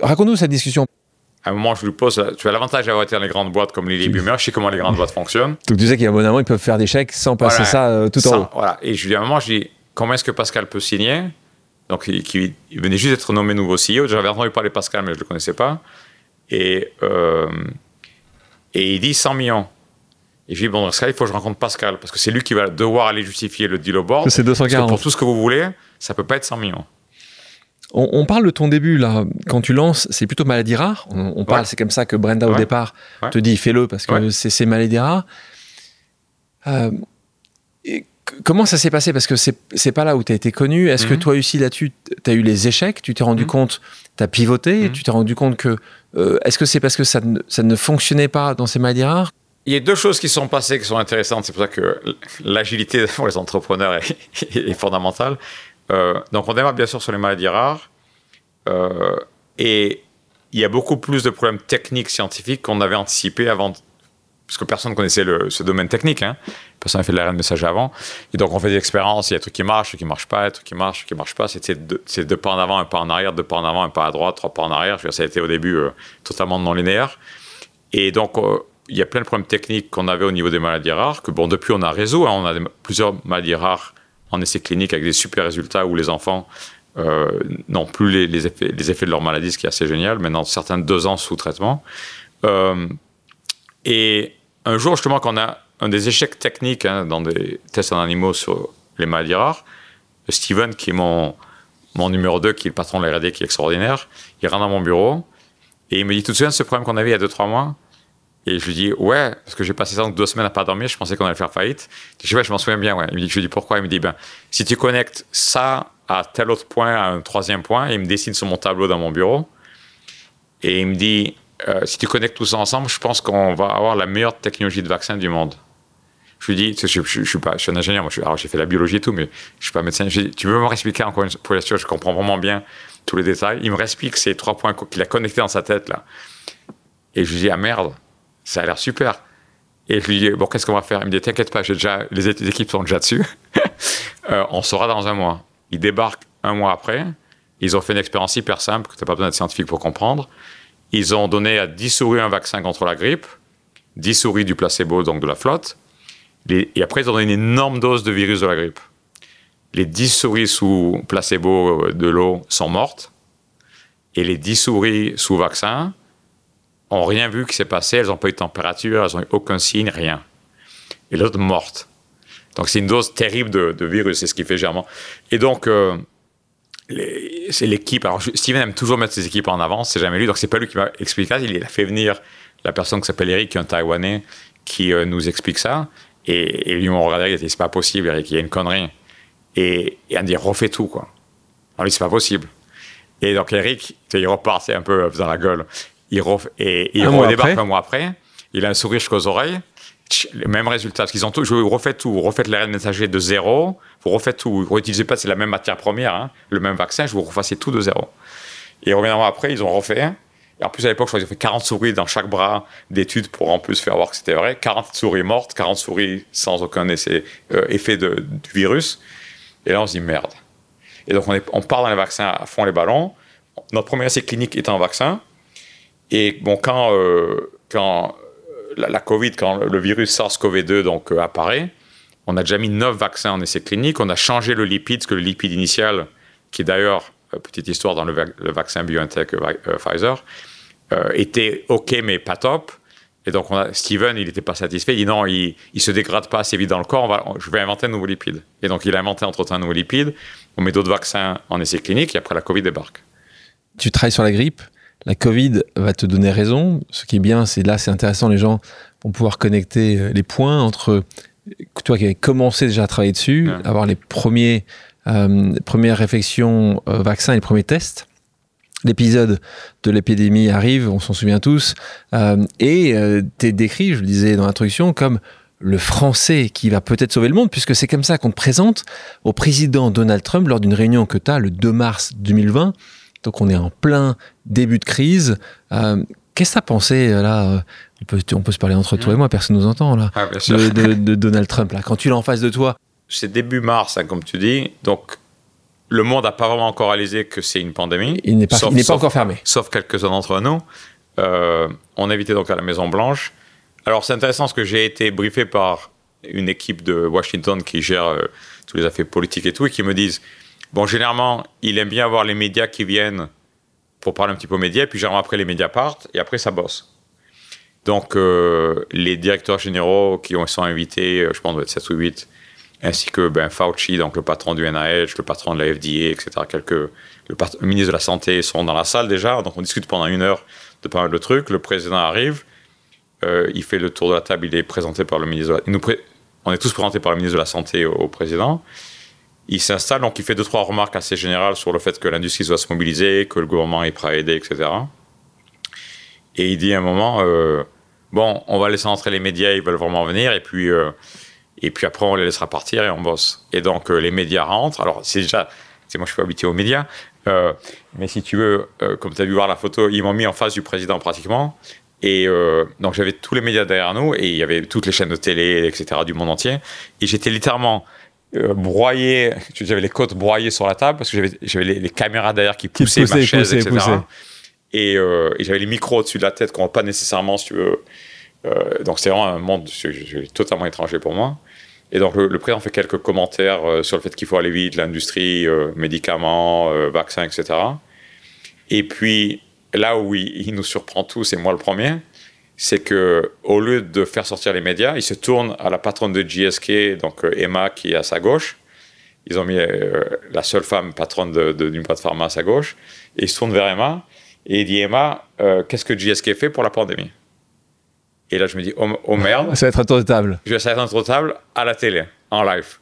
Raconte-nous cette discussion à un moment, je lui pose, tu as l'avantage d'avoir été dans les grandes boîtes comme Lily Bumer, je sais comment les grandes boîtes fonctionnent. Donc tu sais qu'il y a un bon moment, ils peuvent faire des chèques sans passer ça euh, tout en haut. Voilà. Et je lui dis à un moment, je dis, comment est-ce que Pascal peut signer? Donc il, venait juste d'être nommé nouveau CEO. J'avais entendu parler de Pascal, mais je ne le connaissais pas. Et, euh, et il dit 100 millions. Et je lui dis, bon, dans ce cas, il faut que je rencontre Pascal, parce que c'est lui qui va devoir aller justifier le deal au board. C'est 240. pour tout ce que vous voulez, ça peut pas être 100 millions. On, parle de ton début là, quand tu lances, c'est plutôt maladie rare. On, parle, c'est comme ça que Brenda au départ te dit fais-le parce que c'est maladie rare. Euh, comment ça s'est passé? Parce que c'est pas là où tu as été connu. Est-ce que mhm. toi aussi là-dessus, tu as eu les échecs? Tu t'es rendu mhm. compte, tu as pivoté, mhm. tu t'es rendu compte que. Euh, est-ce que c'est parce que ça ne, ça ne fonctionnait pas dans ces maladies rares? Il y a deux choses qui sont passées qui sont intéressantes. C'est pour ça que l'agilité pour les entrepreneurs est fondamentale. Euh, donc on démarre bien sûr sur les maladies rares. Euh, et il y a beaucoup plus de problèmes techniques, scientifiques qu'on avait anticipé avant, parce que personne ne connaissait ce domaine technique. Hein. Personne n'a fait de l'ARN messager avant. Et donc on fait des expériences, il y a des trucs qui marchent, des trucs qui ne marchent pas, des trucs qui marchent, qui ne marchent pas. C'était deux, deux, pas en avant, un pas en arrière, deux pas en avant, un pas à droite, trois pas en arrière. Je veux dire, ça a été au début euh, totalement non linéaire. Et donc il y a plein de problèmes techniques qu'on avait au niveau des maladies rares, que bon, depuis on a réseau, hein. on a plusieurs maladies rares en essai clinique avec des super résultats où les enfants euh, n'ont plus les, effets, les, effets, de leur maladie, ce qui est assez génial. Maintenant, certains deux ans sous traitement. Euh, et un jour, justement, qu'on a un des échecs techniques hein, dans des tests en animaux sur les maladies rares, Steven, qui est mon, mon numéro 2, qui est le patron de la R&D, qui est extraordinaire, il rentre dans mon bureau et il me dit, tout de suite, ce problème qu'on avait il y a 2-3 mois? Et je lui dis, ouais, parce que j'ai passé deux semaines à pas dormir, je pensais qu'on allait faire faillite. Je dis, ouais, je m'en souviens bien, je lui dis, pourquoi? Il me dit, ben, si tu connectes ça à tel autre point, à un troisième point, il me dessine sur mon tableau dans mon bureau. Et il me dit, euh, si tu connectes tout ça ensemble, je pense qu'on va avoir la meilleure technologie de vaccin du monde. Je lui dis, je, suis un ingénieur, moi, alors j'ai fait la biologie et tout, mais je suis pas médecin. Je dis, tu veux me réexpliquer encore une fois, je comprends vraiment bien tous les détails. Il me réexplique ces trois points qu'il a connectés dans sa tête, là. Et je lui dis, ah merde, ça a l'air super. Et je lui dis, bon, qu'est-ce qu'on va faire? Il me dit, t'inquiète pas, j'ai déjà, les équipes sont déjà dessus. Euh, on saura dans un mois. Ils débarquent un mois après. Ils ont fait une expérience hyper simple que tu n'as pas besoin d'être scientifique pour comprendre. Ils ont donné à 10 souris un vaccin contre la grippe, 10 souris du placebo, donc de la flotte. et après, ils ont donné une énorme dose de virus de la grippe. Les 10 souris sous placebo de l'eau sont mortes. Et les 10 souris sous vaccin, ont rien vu qui s'est passé, elles n'ont pas eu de température, elles n'ont eu aucun signe, rien. Et l'autre morte. Donc c'est une dose terrible de, virus, c'est ce qui fait généralement. Et donc, euh, c'est l'équipe. Alors Steven aime toujours mettre ses équipes en avance, c'est jamais lui, donc c'est pas lui qui m'a expliqué ça, il a fait venir la personne qui s'appelle Eric, qui est un Taïwanais, qui euh, nous explique ça. Et, et lui, on regardé, il dit, c'est pas possible, Eric, il y a une connerie. Et, et on dit, refait tout, quoi. Alors lui, c'est pas possible. Et donc Eric, il repart, c'est un peu dans la gueule. Il, et, il redébarque un mois après. Il a un sourire jusqu'aux oreilles. Le même résultat. Parce qu'ils ont tout, je refais tout. Refaites l'ARN messager de zéro. Vous refaites tout. Vous ne réutilisez pas, c'est la même matière première, hein. le même vaccin. Je vous refassez tout de zéro. Et revient un mois après, ils ont refait. Et en plus, à l'époque, je crois qu'ils ont fait 40 souris dans chaque bras d'études pour en plus faire voir que c'était vrai. 40 souris mortes, 40 souris sans aucun essai, euh, effet de, du virus. Et là, on se dit merde. Et donc, on, est, on part dans les vaccins à fond les ballons. Notre premier essai clinique est en vaccin. Et bon, quand, euh, quand la, Covid, quand le virus SARS-CoV-2 donc, euh, apparaît, on a déjà mis neuf vaccins en essai clinique. On a changé le lipide, parce que le lipide initial, qui est d'ailleurs, euh, petite histoire dans le, va le vaccin BioNTech euh, Pfizer, euh, était OK, mais pas top. Et donc, Steven, il n'était pas satisfait. Il dit non, il ne se dégrade pas assez vite dans le corps. Je vais inventer un nouveau lipide. Et donc, il a inventé entre-temps un nouveau lipide. On met d'autres vaccins en essai clinique et après, la Covid débarque. Tu travailles sur la grippe? La Covid va te donner raison. Ce qui est bien, c'est là, c'est intéressant. Les gens vont pouvoir connecter les points entre toi qui avais commencé déjà à travailler dessus, ouais. avoir les premiers, euh, premières réflexions euh, vaccins et les premiers tests. L'épisode de l'épidémie arrive, on s'en souvient tous, euh, et tu es décrit, je le disais dans l'introduction, comme le français qui va peut-être sauver le monde, puisque c'est comme ça qu'on te présente au président Donald Trump lors d'une réunion que tu as le 2 mars 2020. Donc on est en plein début de crise. Euh, Qu'est-ce que tu as pensé là on peut, on peut se parler entre toi et moi, personne nous entend là. Ah, de, de, de, Donald Trump là. Quand tu l'as en face de toi. C'est début mars, hein, comme tu dis. Donc le monde n'a pas vraiment encore réalisé que c'est une pandémie. Il n'est pas, sauf, pas sauf, encore fermé. Sauf quelques-uns d'entre nous. Euh, on invitait donc à la Maison Blanche. Alors c'est intéressant parce que j'ai été briefé par une équipe de Washington qui gère euh, tous les affaires politiques et tout, et qui me disent bon, généralement, il aime bien avoir les médias qui viennent pour parler un petit peu aux médias, puis généralement après les médias partent, et après ça bosse. Donc, euh, les directeurs généraux qui ont, sont invités, euh, je pense, doit être 7 ou 8, ainsi que ben, Fauci, donc le patron du NIH, le patron de la FDA, etc., le, ministre de la Santé sont dans la salle déjà. Donc, on discute pendant une heure de pas mal de trucs. Le président arrive, euh, il fait le tour de la table, il est présenté par le ministre de la, nous pré, On est tous présentés par le ministre de la Santé au président. Il s'installe, donc il fait deux, trois remarques assez générales sur le fait que l'industrie doit se mobiliser, que le gouvernement est prêt à aider, etc. Et il dit à un moment, euh, bon, on va laisser entrer les médias, ils veulent vraiment venir, et puis, euh, et puis après on les laissera partir et on bosse. Et donc euh, les médias rentrent. Alors c'est déjà, c'est moi je suis pas habitué aux médias, mais si tu veux, comme tu as dû voir la photo, ils m'ont mis en face du président pratiquement. Et donc j'avais tous les médias derrière nous, et il y avait toutes les chaînes de télé, etc., du monde entier. Et j'étais littéralement broyé, j'avais les côtes broyées sur la table, parce que j'avais les, les, caméras derrière qui poussaient, poussaient ma chaise, poussaient, etc. Poussaient. Et, euh, et j'avais les micros au-dessus de la tête qu'on pas nécessairement, si tu veux. Euh, donc c'est vraiment un monde totalement étranger pour moi. Et donc le, le président fait quelques commentaires euh, sur le fait qu'il faut aller vite, l'industrie, euh, médicaments, euh, vaccins, etc. Et puis là où il, il, nous surprend tous, et moi le premier, c'est que au lieu de faire sortir les médias, il se tourne à la patronne de GSK, donc Emma qui est à sa gauche. Ils ont mis la seule femme patronne d'une boîte pharma à sa gauche, et il se tourne vers Emma et il dit Emma, euh, qu'est-ce que GSK fait pour la pandémie? Et là, je me dis oh, oh, merde. Ça va être un tour de table. Je vais être un tour de table à la télé, en live,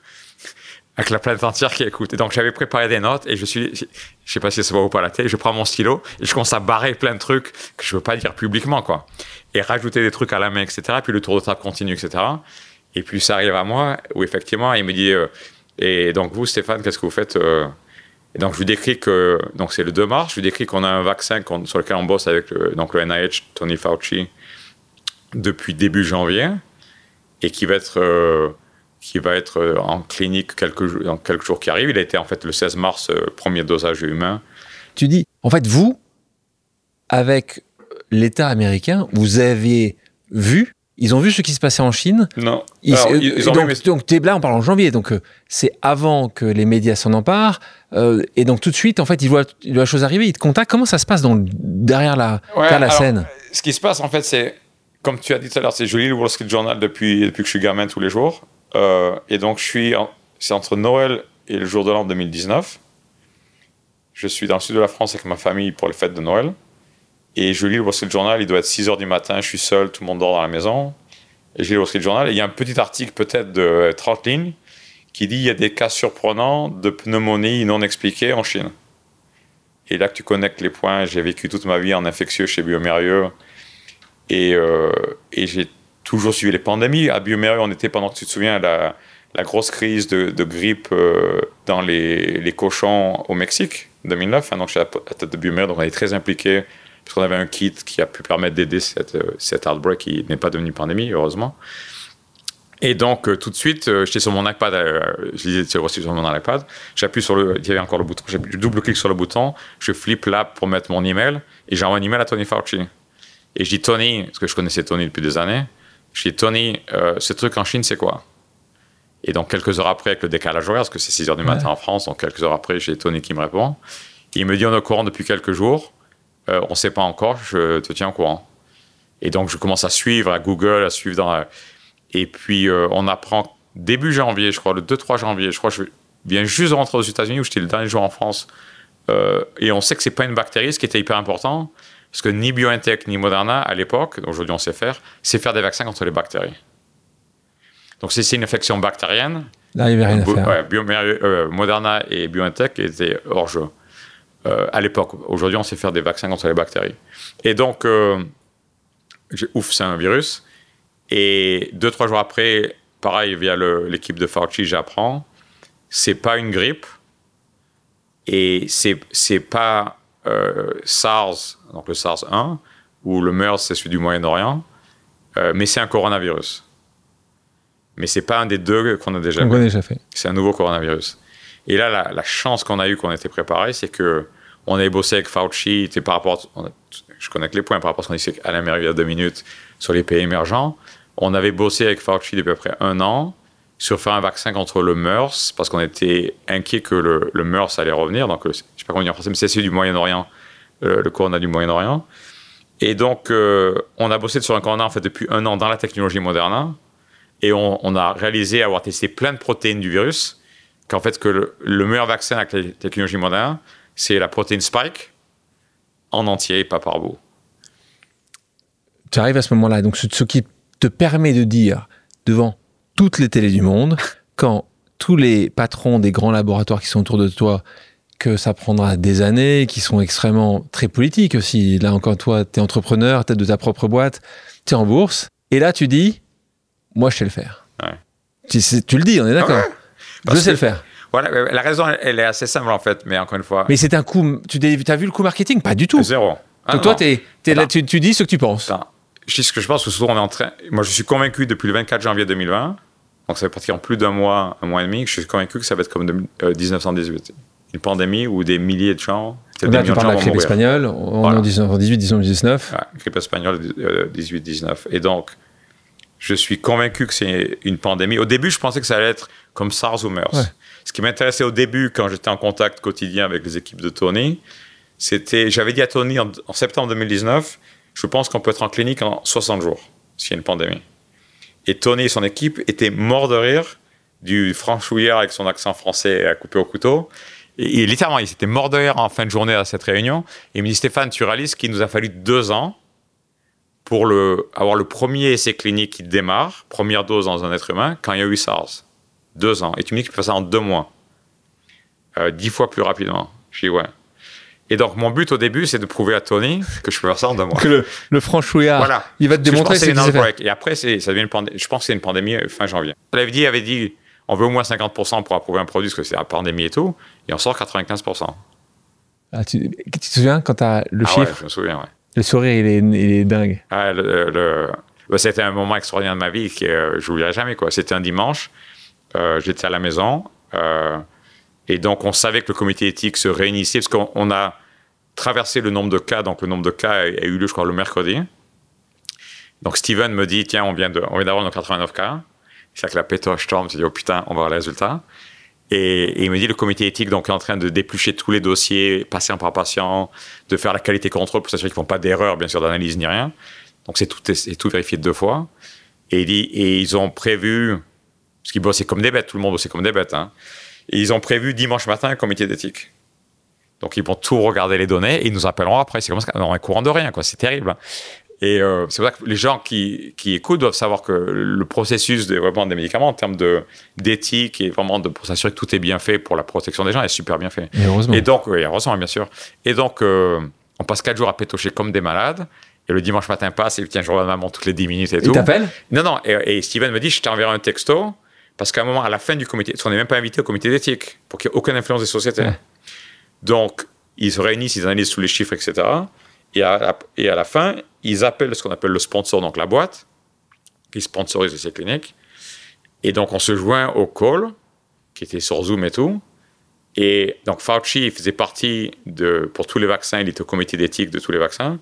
avec la planète entière qui écoute. Et donc, j'avais préparé des notes et je suis, je sais pas si ça voit ou pas la télé, je prends mon stylo et je commence à barrer plein de trucs que je veux pas dire publiquement, quoi. Et rajouter des trucs à la main, etc. Et puis le tour de table continue, etc. Et puis ça arrive à moi où effectivement, il me dit euh, et donc vous, Stéphane, qu'est-ce que vous faites euh, et donc, je lui décris que, donc c'est le 2 mars, je lui décris qu'on a un vaccin sur lequel on bosse avec le, donc le NIH, Tony Fauci, depuis début janvier, et qui va être, euh, qui va être en clinique quelques, dans quelques jours qui arrivent. Il a été en fait le 16 mars, euh, premier dosage humain. Tu dis, en fait, vous, avec l'État américain, vous avez vu ils ont vu ce qui se passait en Chine. Non. Ils, Alors, ils, ils donc, vu, donc, là, on parle en janvier, donc euh, c'est avant que les médias s'en emparent. Euh, et donc, tout de suite, en fait, ils voient, ils voient la chose arriver, ils te contactent. Comment ça se passe dans, derrière la, ouais, derrière la alors, scène? Ce qui se passe, en fait, c'est, comme tu as dit tout à l'heure, c'est je lis le Wall Street Journal depuis, depuis que je suis gamin tous les jours. Euh, et donc, je suis, c'est entre Noël et le jour de l'an 2019. Je suis dans le sud de la France avec ma famille pour les fêtes de Noël. Et je lis le Wall Street Journal, il doit être 6 heures du matin, je suis seul, tout le monde dort dans la maison. Et je lis le Wall Street Journal, et il y a un petit article peut-être de 30 lignes qui dit il y a des cas surprenants de pneumonie non expliquée en Chine. Et là que tu connectes les points, j'ai vécu toute ma vie en infectieux chez Biomérieux, et, euh, et j'ai toujours suivi les pandémies. À Biomérieux, on était pendant, tu te souviens, la, grosse crise de, grippe euh, dans les, cochons au Mexique, 2009. Hein, donc, suis à la tête de Biomérieux, donc on est très impliqué parce qu'on avait un kit qui a pu permettre d'aider cette, cette outbreak qui n'est pas devenue pandémie, heureusement. Et donc, euh, tout de suite, euh, j'étais sur mon iPad, euh, je lisais sur mon iPad, j'appuie sur le, il y avait encore le bouton, je double-clique sur le bouton, je flippe l'app pour mettre mon email, et j'envoie un email à Tony Fauci. Et je dis Tony, parce que je connaissais Tony depuis des années, je dis Tony, euh, ce truc en Chine, c'est quoi? Et donc, quelques heures après, avec le décalage horaire, parce que c'est 6 heures du matin en France, donc quelques heures après, j'ai Tony qui me répond. Il me dit on est au courant depuis quelques jours, euh, on ne sait pas encore, je te tiens au courant. Et donc, je commence à suivre à Google, à suivre dans. Et puis, euh, on apprend début janvier, je crois, le 2-3 janvier, je crois, je viens juste de rentrer aux États-Unis où j'étais le dernier jour en France. Euh, et on sait que c'est pas une bactérie, ce qui était hyper important, parce que ni BioNTech ni Moderna, à l'époque, aujourd'hui on sait faire, c'est faire des vaccins contre les bactéries. Donc, si c'est une infection bactérienne, Là, il avait rien à faire. ouais, Bio- euh, Moderna et BioNTech étaient hors jeu euh, à l'époque. Aujourd'hui, on sait faire des vaccins contre les bactéries. Et donc, euh, ouf, c'est un virus. Et deux, trois jours après, pareil, via l'équipe de Fauci, j'apprends, c'est pas une grippe et c'est c'est pas SARS, donc le SARS 1, ou le MERS, c'est celui du Moyen-Orient, euh, mais c'est un coronavirus. Mais c'est pas un des deux qu'on a déjà On déjà fait. c'est un nouveau coronavirus. Et là, la, la chance qu'on a eue, qu'on était préparé, c'est que on avait bossé avec Fauci, sais, par rapport, à- on a- je connais que les points par rapport à ce qu'on disait à l'Amérique il y a deux minutes sur les pays émergents. On avait bossé avec Fauci depuis à peu près un an sur faire un vaccin contre le MERS, parce qu'on était inquiet que le, le MERS allait revenir. Donc, le- je sais pas comment dire en français, mais c'est celui du Moyen-Orient, euh, le corona du Moyen-Orient. Et donc, euh, on a bossé sur un corona en fait depuis un an dans la technologie Moderna. Et on, a réalisé avoir testé plein de protéines du virus, qu'en fait, que le, le meilleur vaccin avec la technologie moderne, c'est la protéine spike en entier, pas par bout. Tu arrives à ce moment-là, donc ce, ce qui te permet de dire devant toutes les télés du monde, quand tous les patrons des grands laboratoires qui sont autour de toi, que ça prendra des années, qui sont extrêmement très politiques aussi. Là encore, toi, tu es entrepreneur, tête de ta propre boîte, tu es en bourse, et là tu dis, moi je sais le faire. Ouais. Tu, sais- tu le dis, on est d'accord. Je Parce sais que- le faire. Voilà, la raison, elle, est assez simple en fait, mais encore une fois, Mais c'est un coup. Tu as vu le coup marketing? Pas du tout. zéro. Ah, Donc toi, là, Attends. tu, tu dis ce que tu penses. Je dis ce que je pense, que souvent on est en train. Moi, je suis convaincu depuis le 24 janvier 2020, donc ça fait pratiquement plus d'un mois, un mois et demi, que je suis convaincu que ça va être comme de- euh, 1918. Une pandémie où des milliers de gens, Là, tu parles de la grippe espagnole en Voilà. 1918, 1919. Ouais, grippe espagnole euh, 18-19. Et donc, je suis convaincu que c'est une pandémie. Au début, je pensais que ça allait être comme SARS ou MERS. Ouais. Ce qui m'intéressait au début, quand j'étais en contact quotidien avec les équipes de Tony, c'était, j'avais dit à Tony en, en septembre 2019, je pense qu'on peut être en clinique en 60 jours s'il y a une pandémie. Et Tony et son équipe étaient morts de rire du franchouillard avec son accent français à couper au couteau. Et, et littéralement, ils étaient morts de rire en fin de journée à cette réunion. Et il me dit, Stéphane, tu réalises qu'il nous a fallu deux ans pour le, avoir le premier essai clinique qui démarre, première dose dans un être humain, quand il y a eu SARS. Deux ans. Et tu me dis que tu peux faire ça en deux mois. Euh, dix fois plus rapidement. Je dis ouais. Et donc, mon but au début, c'est de prouver à Tony que je peux faire ça en deux mois. Que le, le franchouillard, Voilà. il va te démontrer que c'est une outbreak. Et après, ça devient une pandémie. Je pense que c'est une pandémie euh, fin janvier. L'AFD avait dit on veut au moins 50% pour approuver un produit parce que c'est la pandémie et tout. Et on sort 95%. Ah, tu, tu te souviens quand tu as le ah ouais, chiffre je me souviens, ouais. Le sourire, il est, il est dingue. Ah, le, le- bah, c'était un moment extraordinaire de ma vie que euh, je n'oublierai jamais. quoi. C'était un dimanche, euh, j'étais à la maison, euh, et donc on savait que le comité éthique se réunissait, parce qu'on on a traversé le nombre de cas, donc le nombre de cas a, a eu lieu, je crois, le mercredi. Donc Steven me dit, tiens, on vient de- on vient d'avoir nos 89 cas. C'est là que la pétoche tombe, je dis, oh putain, on va voir les résultats. Et, il me dit, le comité éthique donc, est en train de déplucher tous les dossiers, patient par patient, de faire la qualité contrôle pour s'assurer qu'ils ne font pas d'erreur, bien sûr, d'analyse ni rien. Donc c'est tout, c'est tout vérifié deux fois. Et, il dit, et ils ont prévu, parce qu'ils bossaient comme des bêtes, tout le monde bossait comme des bêtes, hein. et ils ont prévu dimanche matin un comité d'éthique. Donc ils vont tout regarder les données et ils nous appelleront après. C'est comme ça, on est courant de rien, quoi. C'est terrible. Et euh, c'est pour ça que les gens qui, qui écoutent doivent savoir que le processus de développement des médicaments en termes d'éthique et vraiment de pour s'assurer que tout est bien fait pour la protection des gens est super bien fait. Et heureusement. Et donc, oui, heureusement, bien sûr. Et donc, euh, on passe quatre jours à pétocher comme des malades. Et le dimanche matin passe, et tiens, je revois maman toutes les 10 minutes et il tout. t'appelle Non, non. Et, et Steven me dit, je t'enverrai un texto, parce qu'à un moment, à la fin du comité, qu'on n'est même pas invité au comité d'éthique, pour qu'il n'y ait aucune influence des sociétés. Ouais. Donc, ils se réunissent, ils analysent tous les chiffres, etc. Et à, la, fin, ils appellent ce qu'on appelle le sponsor, donc la boîte, qui sponsorise ces cliniques. Et donc, on se joint au call, qui était sur Zoom et tout. Et donc, Fauci faisait partie de, pour tous les vaccins, il était au comité d'éthique de tous les vaccins.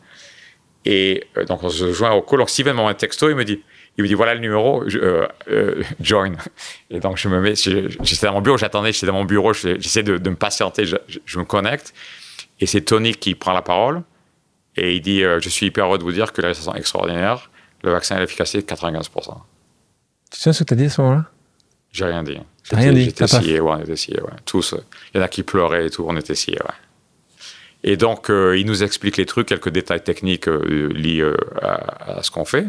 Et euh, donc, on se joint au call. Donc, Steven m'envoie un texto, il me dit, il me dit, voilà le numéro, euh, euh, join. Et donc, je me mets, j'étais dans mon bureau, j'attendais, j'étais dans mon bureau, je- j'essaie de, de me patienter, je me connecte. Et c'est Tony qui prend la parole. Et il dit, euh, je suis hyper heureux de vous dire que les résultats sont extraordinaires. Le vaccin a l'efficacité de 95%. Tu souviens ce que tu as dit à ce moment-là? J'ai rien dit. T'as rien dit, J'étais scié, ouais, on était scié, ouais. Tous. euh, Il y en a qui pleuraient et tout, on était sciés, ouais. Et donc, euh, il nous explique les trucs, quelques détails techniques euh, liés euh, à, à ce qu'on fait.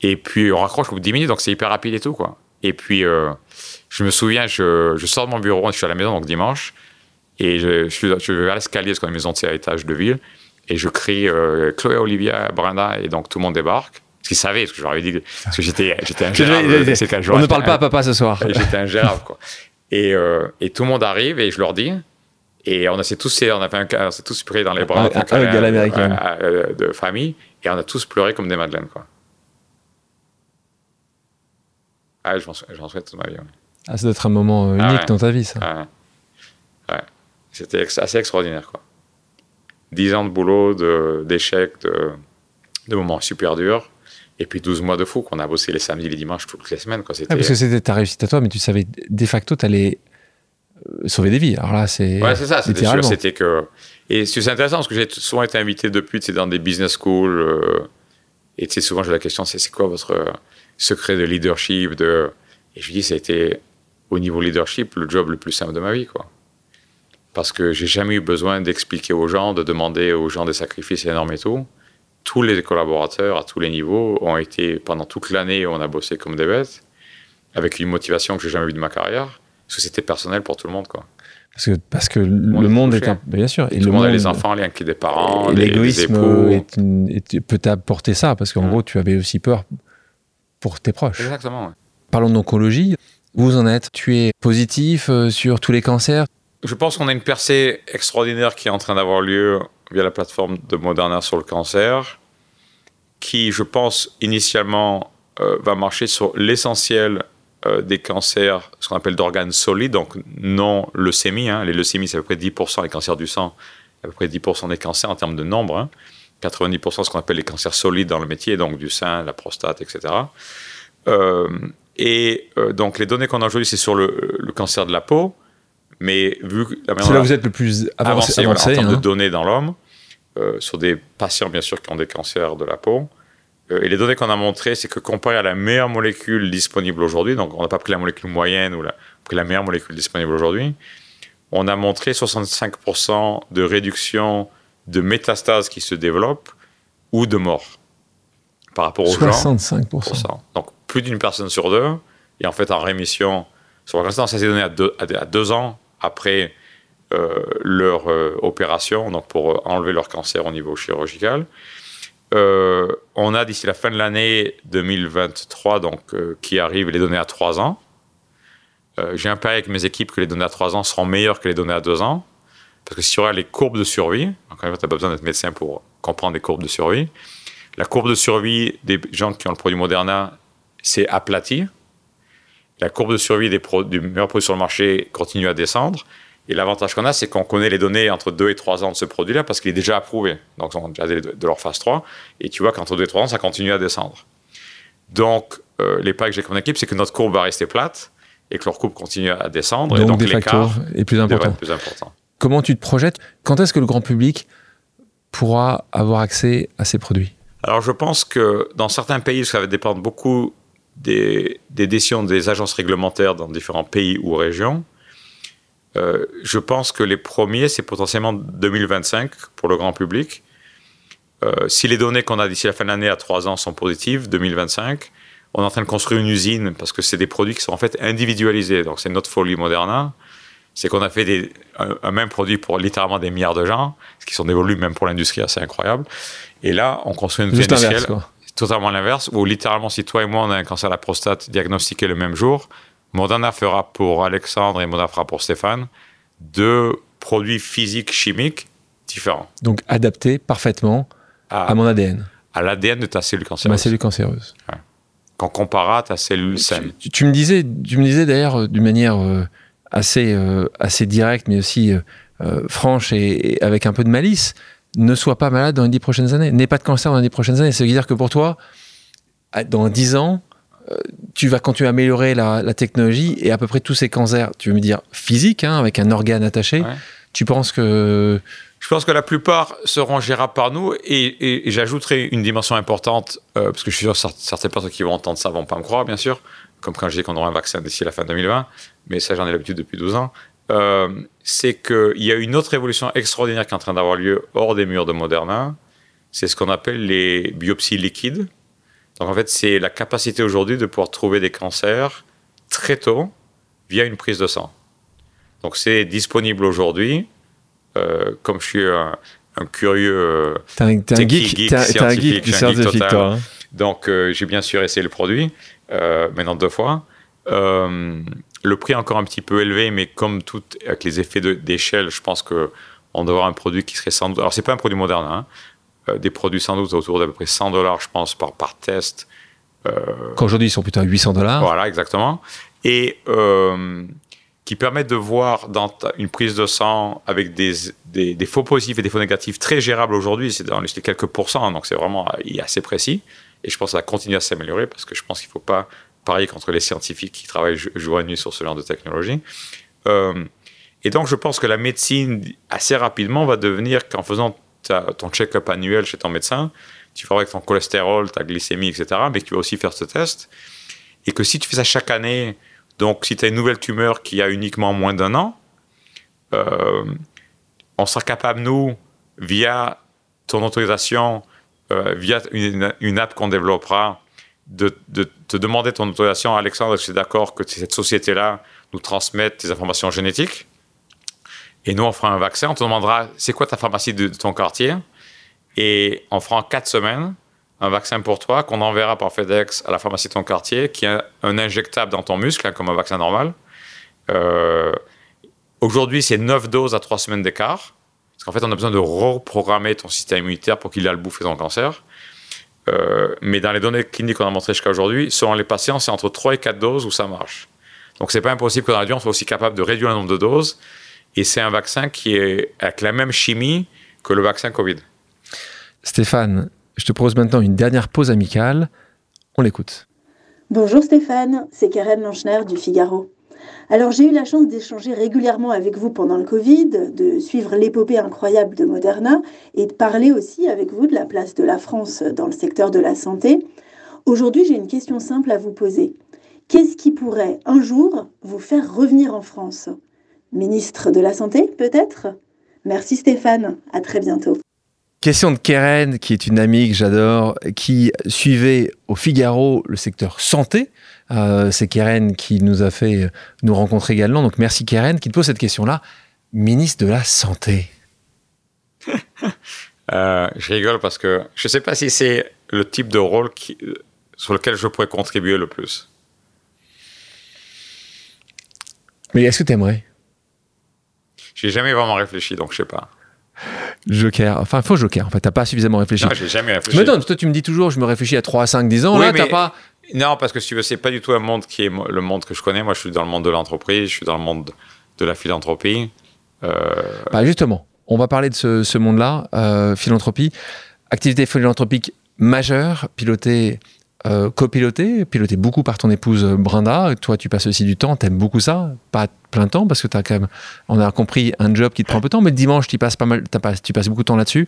Et puis, on raccroche au bout de 10 minutes, donc c'est hyper rapide et tout, quoi. Et puis, euh, je me souviens, je, je sors de mon bureau, je suis à la maison, donc dimanche, et je, je, suis, je vais vers l'escalier, parce qu'on a une maison de à étage de ville, et je crie euh, Chloé, Olivia, Brenda, et donc tout le monde débarque. Parce qu'ils savaient, parce que je leur avais dit, que- parce que j'étais j'étais ingérable. c'est qu'un jour, On ne parle pas à un- papa ce soir. j'étais ingérable, quoi. Et, euh, et tout le monde arrive et je leur dis. Et on s'est tous, on a fait un, ca- on s'est tous pris dans les bras. Ah, un ah, euh, de famille. Et on a tous pleuré comme des madeleines, quoi. Ah, je m'en sou- j'en souhaite toute ma vie. ouais. Ah, ça doit être un moment Ah unique ouais. dans ta vie, ça. Ouais. Ouais. C'était ex- assez extraordinaire, quoi. Dix ans de boulot, d'échecs, de, de moments super durs. Et puis 12 mois de fou qu'on a bossé les samedis, les dimanches, toutes les semaines, quoi. C'était, Ah, parce que c'était ta réussite à toi, mais tu savais de facto, tu allais sauver des vies. Alors là, c'est. Ouais, c'est ça, c'était sûr. C'était que. Et c'est intéressant parce que j'ai souvent été invité depuis, sais, dans des business schools. euh, et tu sais, souvent, j'ai la question c'est c'est quoi votre euh, secret de leadership de... Et je lui dis, ça a été, au niveau leadership, le job le plus simple de ma vie, quoi. Parce que j'ai jamais eu besoin d'expliquer aux gens, de demander aux gens des sacrifices énormes et tout. Tous les collaborateurs à tous les niveaux ont été, pendant toute l'année, on a bossé comme des bêtes, avec une motivation que j'ai jamais vue de ma carrière, parce que c'était personnel pour tout le monde, quoi. Parce que, parce que le monde est un. Bien sûr. Et tout le monde a les enfants, les des parents, et les, les l'égoïsme époux. est une- est- peut t'apporter ça, parce qu'en Ouais. gros, tu avais aussi peur pour tes proches. Exactement. ouais. Parlons d'oncologie. Vous en êtes Tu es positif euh, sur tous les cancers Je pense qu'on a une percée extraordinaire qui est en train d'avoir lieu via la plateforme de Moderna sur le cancer, qui, je pense, initialement euh, va marcher sur l'essentiel euh, des cancers, ce qu'on appelle d'organes solides, donc non leucémie. hein. Les leucémies, c'est à peu près 10%, les cancers du sang, à peu près 10% des cancers en termes de nombre. hein. 90% ce qu'on appelle les cancers solides dans le métier, donc du sein, la prostate, etc. Et euh, donc les données qu'on a aujourd'hui, c'est sur le cancer de la peau, mais vu que la C'est là où vous êtes le plus avancé, avancé, voilà, avancé, en termes hein. de données dans l'homme, euh, sur des patients bien sûr qui ont des cancers de la peau. Euh, et les données qu'on a montrées, c'est que comparé à la meilleure molécule disponible aujourd'hui, donc on n'a pas pris la molécule moyenne ou la, pris la meilleure molécule disponible aujourd'hui, on a montré 65% de réduction de métastases qui se développent ou de mort par rapport aux gens. 65%. Donc plus d'une personne sur deux est en fait en rémission sur le cancer. Ça s'est donné deux- à deux ans après euh, leur euh, opération, donc pour euh, enlever leur cancer au niveau chirurgical. On a d'ici la fin de l'année 2023, donc qui arrive, les données à trois ans. J'ai un pari avec mes équipes que les données à trois ans seront meilleures que les données à deux ans. Parce que si tu regardes les courbes de survie, encore une fois, tu n'as pas besoin d'être médecin pour comprendre les courbes de survie. La courbe de survie des gens qui ont le produit Moderna, c'est aplati. La courbe de survie des pro- du meilleur produit sur le marché continue à descendre. Et l'avantage qu'on a, c'est qu'on connaît les données entre 2 et 3 ans de ce produit-là parce qu'il est déjà approuvé. Donc, ils ont déjà des- de leur phase 3. Et tu vois qu'entre 2 et 3 ans, ça continue à descendre. Donc, euh, les pas que j'ai mon équipe, c'est que notre courbe va rester plate et que leur courbe continue à descendre. et Donc, donc, de facto, l'écart est important. plus important. Comment tu te projettes? Quand est-ce que le grand public pourra avoir accès à ces produits? Alors, je pense que dans certains pays, ça va dépendre beaucoup des, des décisions des agences réglementaires dans différents pays ou régions. Euh, je pense que les premiers, c'est potentiellement 2025 pour le grand public. Euh, si les données qu'on a d'ici la fin de l'année à 3 ans sont positives, 2025, on est en train de construire une usine parce que c'est des produits qui sont en fait individualisés. Donc, c'est notre folie Moderna. C'est qu'on a fait des, un, un même produit pour littéralement des milliards de gens, ce qui sont des volumes même pour l'industrie assez incroyables. Et là, on construit une Juste industrielle. Totalement l'inverse, où littéralement, si toi et moi, on a un cancer de la prostate diagnostiqué le même jour, Moderna fera pour Alexandre et Moderna fera pour Stéphane deux produits physiques, chimiques différents Donc, adapté parfaitement à, à mon ADN, à l'ADN de ta cellule à ma cancéreuse, cellule cancéreuse. qu'on compara à ta cellule saine. Tu, tu me disais, tu me disais d'ailleurs euh, d'une manière euh, assez, euh, assez directe, mais aussi euh, franche et, et avec un peu de malice, ne sois pas malade dans les dix prochaines années, n'aie pas de cancer dans les dix prochaines années. Ça veut dire que pour toi, dans dix ans, euh, tu vas continuer à améliorer la, technologie et à peu près tous ces cancers, tu veux me dire physiques, hein, avec un organe attaché, tu penses que... Je pense que la plupart seront gérables par nous et, j'ajouterai une dimension importante, euh, parce que je suis sûr que certaines personnes qui vont entendre ça vont pas me croire, bien sûr, comme quand je dis qu'on aura un vaccin d'ici la fin 2020, mais ça j'en ai l'habitude depuis 12 ans. Euh, c'est qu'il y a une autre évolution extraordinaire qui est en train d'avoir lieu hors des murs de Moderna. C'est ce qu'on appelle les biopsies liquides. Donc en fait, c'est la capacité aujourd'hui de pouvoir trouver des cancers très tôt via une prise de sang. Donc c'est disponible aujourd'hui. Euh, comme je suis un, curieux. Euh, t'es un, un, geek, un, geek du scientifique, toi. Hein. Donc j'ai bien sûr essayé le produit, maintenant deux fois. Le prix est encore un petit peu élevé, mais comme tout, avec les effets d'échelle, je pense qu'on doit avoir un produit qui serait sans doute. Alors, c'est pas un produit moderne, hein, euh, des produits sans doute autour d'à peu près 100 dollars, je pense, par, par test. Euh, Qu'aujourd'hui, ils sont plutôt à 800 dollars. Voilà, exactement. Et euh, qui permettent de voir dans une prise de sang avec des, des, faux positifs et des faux négatifs très gérables aujourd'hui, c'est dans les quelques pourcents, donc c'est vraiment assez précis. Et je pense que ça va continuer à s'améliorer parce que je pense qu'il ne faut pas pareil contre les scientifiques qui travaillent jour et nuit sur ce genre de technologie. Euh, et donc, je pense que la médecine, assez rapidement, va devenir qu'en faisant ton check-up annuel chez ton médecin, tu feras avec ton cholestérol, ta glycémie, etc., mais tu vas aussi faire ce test. Et que si tu fais ça chaque année, donc si tu as une nouvelle tumeur qui a uniquement moins d'un an, euh, on sera capable, nous, via ton autorisation, euh, via une, une app qu'on développera, de, te demander ton autorisation, Alexandre, est-ce que d'accord que cette société-là nous transmette tes informations génétiques Et nous, on fera un vaccin. On te demandera, c'est quoi ta pharmacie de, ton quartier? Et on fera en quatre semaines un vaccin pour toi qu'on enverra par FedEx à la pharmacie de ton quartier, qui est un injectable dans ton muscle, hein, comme un vaccin normal. Euh, aujourd'hui, c'est 9 doses à 3 semaines d'écart. Parce qu'en fait, on a besoin de reprogrammer ton système immunitaire pour qu'il aille le bouffer ton cancer. Euh, mais dans les données cliniques qu'on a montrées jusqu'à aujourd'hui, selon les patients, c'est entre 3 et 4 doses où ça marche. Donc, c'est pas impossible que dans la vie, on soit aussi capable de réduire le nombre de doses. Et c'est un vaccin qui est avec la même chimie que le vaccin Covid. Stéphane, je te propose maintenant une dernière pause amicale. On l'écoute. Bonjour Stéphane, c'est Karen Lanchner du Figaro. Alors j'ai eu la chance d'échanger régulièrement avec vous pendant le Covid, de suivre l'épopée incroyable de Moderna et de parler aussi avec vous de la place de la France dans le secteur de la santé. Aujourd'hui j'ai une question simple à vous poser. Qu'est-ce qui pourrait un jour vous faire revenir en France? Ministre de la Santé peut-être? Merci Stéphane, à très bientôt. Question de Keren, qui est une amie que j'adore, qui suivait au Figaro le secteur santé. Euh, c'est Keren qui nous a fait nous rencontrer également. Donc merci Keren qui te pose cette question-là. Ministre de la Santé. Euh, je rigole parce que je ne sais pas si c'est le type de rôle qui, sur lequel je pourrais contribuer le plus. Mais est-ce que tu aimerais J'ai jamais vraiment réfléchi, donc je sais pas. Joker, enfin faux Joker, en fait, t'as pas suffisamment réfléchi. Non, j'ai jamais réfléchi. Mais non, toi tu me dis toujours, je me réfléchis à 3 à 5, 10 ans, là t'as pas... Non, parce que si tu c'est pas du tout le monde que je connais. Moi, je suis dans le monde de l'entreprise, je suis dans le monde de la philanthropie. Euh... Bah justement, on va parler de ce, monde-là, euh, philanthropie. Activité philanthropique majeure, pilotée euh, copiloté, piloté beaucoup par ton épouse Brenda. Toi, tu passes aussi du temps, t'aimes beaucoup ça, pas plein temps parce que tu quand même, on a compris, un job qui te prend un peu de temps, mais le dimanche, tu passes pas mal, tu passes beaucoup de temps là-dessus.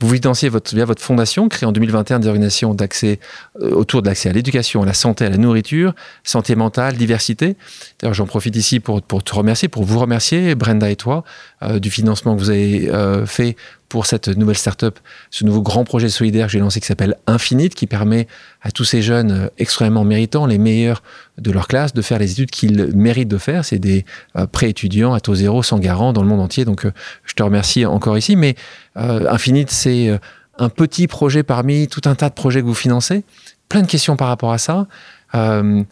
Vous financiez votre, via votre fondation, créée en 2021 des organisations d'accès euh, autour de l'accès à l'éducation, à la santé, à la nourriture, santé mentale, diversité. D'ailleurs, j'en profite ici pour, pour te remercier, pour vous remercier, Brenda et toi, euh, du financement que vous avez euh, fait pour cette nouvelle start-up, ce nouveau grand projet solidaire que j'ai lancé qui s'appelle Infinite, qui permet à tous ces jeunes extrêmement méritants, les meilleurs de leur classe, de faire les études qu'ils méritent de faire. C'est des pré-étudiants à taux zéro, sans garant dans le monde entier. Donc, je te remercie encore ici. Mais Infinite, c'est euh, un petit projet parmi tout un tas de projets que vous financez. Plein de questions par rapport à ça. Euh,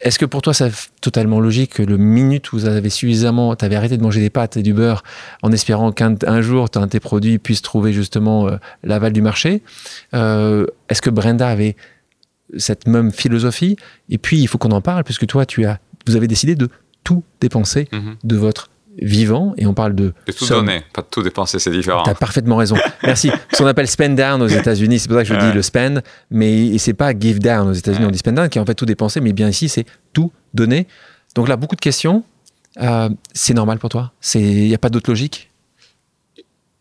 est-ce que pour toi, c'est totalement logique que le minute où vous avez suffisamment, tu avais arrêté de manger des pâtes et du beurre en espérant qu'un jour, un de tes produits puisse trouver justement euh, l'aval du marché Est-ce que Brenda avait cette même philosophie? Et puis, il faut qu'on en parle, puisque toi, tu as, vous avez décidé de tout dépenser mm-hmm. de votre vivant et on parle de. De tout donner, pas de tout dépenser, c'est différent. T'as parfaitement raison. Merci. Ce qu'on appelle spend down aux États-Unis, c'est pour ça que je dis le spend, mais c'est pas give down aux États-Unis, Ouais. on dit spend down, qui est en fait tout dépenser, mais bien ici, c'est tout donner. Donc là, beaucoup de questions. Euh, c'est normal pour toi? Il n'y a pas d'autre logique?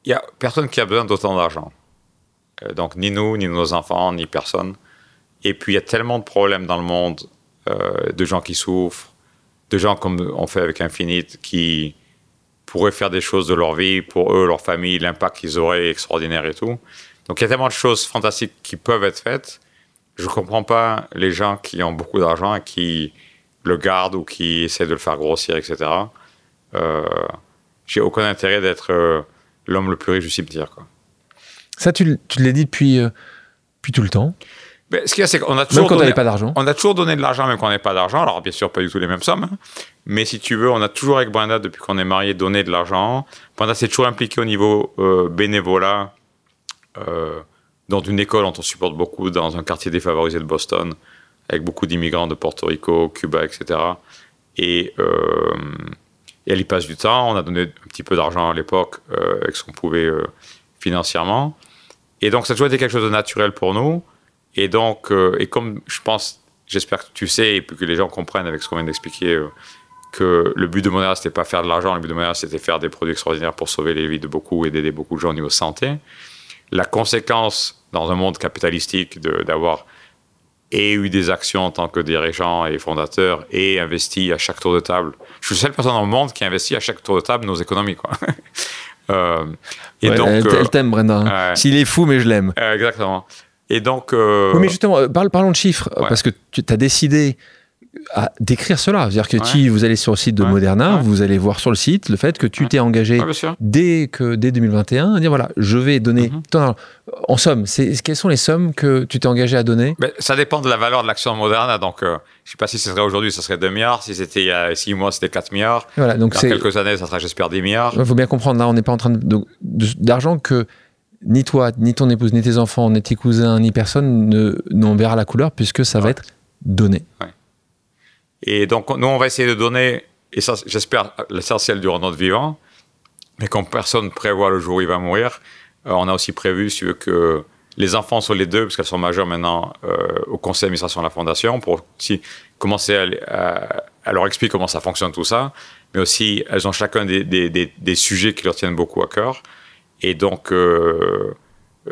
Il y a personne qui a besoin d'autant d'argent. Euh, donc, ni nous, ni nos enfants, ni personne. Et puis, il y a tellement de problèmes dans le monde, euh, de gens qui souffrent, de gens comme on fait avec Infinite, qui pourraient faire des choses de leur vie, pour eux, leur famille, l'impact qu'ils auraient extraordinaire et tout. Donc, il y a tellement de choses fantastiques qui peuvent être faites. Je ne comprends pas les gens qui ont beaucoup d'argent et qui le gardent ou qui essaient de le faire grossir, etc. Euh, J'ai aucun intérêt d'être euh, l'homme le plus riche du cimetière. Quoi. Ça, tu, tu l'as dit depuis, euh, depuis tout le temps, Mais ce qu'il y a, c'est qu'on a même toujours quand donné, n'avais pas d'argent. on a toujours donné de l'argent même quand on n'avait pas d'argent. Alors bien sûr, pas du tout les mêmes sommes. hein. Mais si tu veux, on a toujours avec Brenda, depuis qu'on est mariés, donné de l'argent. Brenda s'est toujours impliquée au niveau euh, bénévolat euh, dans une école dont on supporte beaucoup, dans un quartier défavorisé de Boston, avec beaucoup d'immigrants de Porto Rico, Cuba, etc. Et, euh, et elle y passe du temps. On a donné un petit peu d'argent à l'époque euh, avec ce qu'on pouvait financièrement. Et donc, ça a toujours été quelque chose de naturel pour nous. Et donc, euh, et comme je pense, j'espère que tu sais, et que les gens comprennent avec ce qu'on vient d'expliquer, euh, que le but de Moderna, c'était pas faire de l'argent, le but de Moderna, c'était faire des produits extraordinaires pour sauver les vies de beaucoup et d'aider beaucoup de gens au niveau santé. La conséquence dans un monde capitalistique d'avoir et eu des actions en tant que dirigeant et fondateur et investi à chaque tour de table. Je suis la seule personne dans le monde qui investit à chaque tour de table nos économies. Quoi. Euh, et Ouais, donc, elle, elle t'aime, Brenda. hein. ouais. S'il est fou, mais je l'aime. exactement. Et donc, euh, Oui, mais justement, euh, parle- parlons de chiffres, euh, Ouais. parce que tu as décidé à d'écrire cela. C'est-à-dire que Ouais. si vous allez sur le site de Ouais. Moderna, vous allez voir sur le site le fait que tu t'es engagé dès, que, dès 2021 à dire voilà, je vais donner Mhm. En somme, quelles sont les sommes que tu t'es engagé à donner? Ben, ça dépend de la valeur de l'action Moderna. Donc, euh, je ne sais pas si ce serait aujourd'hui, ça serait 2 milliards. Si c'était il y a 6 mois, c'était 4 milliards. Voilà, donc Dans quelques années, ça sera, j'espère, 10 milliards. Il faut bien comprendre, là, on n'est pas en train de- d'argent que ni toi, ni ton épouse, ni tes enfants, ni tes cousins, ni personne ne, n'en verra la couleur, puisque ça va être donné. Et donc, nous, on va essayer de donner, et ça, j'espère, l'essentiel durant notre vivant. Mais comme personne prévoit le jour où il va mourir, euh, on a aussi prévu, si tu veux, que les enfants soient les deux, parce qu'elles sont majeures maintenant, euh, au conseil d'administration de la fondation, pour aussi commencer à, les- à- à leur expliquer comment ça fonctionne tout ça. Mais aussi, elles ont chacun des, des- des- des sujets qui leur tiennent beaucoup à cœur. Et donc, euh,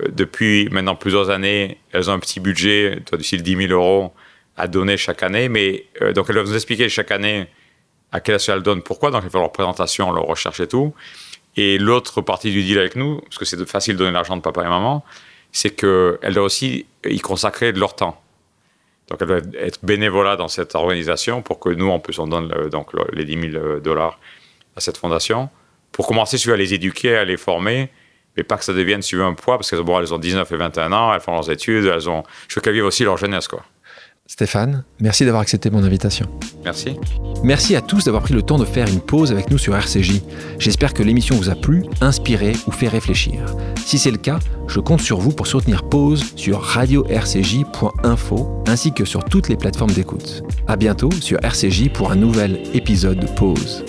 depuis maintenant plusieurs années, elles ont un petit budget, toi, d'ici 10 000 euros à donner chaque année. Mais euh, donc, elles doivent nous expliquer chaque année à quelle elles donnent, pourquoi. Donc, il faut leur présentation, leur recherche et tout. Et l'autre partie du deal avec nous, parce que c'est facile de donner l'argent de papa et maman, c'est qu'elles doivent aussi y consacrer de leur temps. Donc, elles doivent être bénévolat dans cette organisation pour que nous, en plus, on donne donc, le- les 10 000 dollars à cette fondation. Pour commencer, à les éduquer, à les former, mais pas que ça devienne, veux, un poids, parce qu'elles bon, elles ont 19 et 21 ans, elles font leurs études, elles ont... je veux qu'elles vivent aussi leur jeunesse, quoi. Stéphane, merci d'avoir accepté mon invitation. Merci. Merci à tous d'avoir pris le temps de faire une pause avec nous sur RCJ. J'espère que l'émission vous a plu, inspiré ou fait réfléchir. Si c'est le cas, je compte sur vous pour soutenir Pause sur radio-rcj.info ainsi que sur toutes les plateformes d'écoute. À bientôt sur RCJ pour un nouvel épisode de Pause.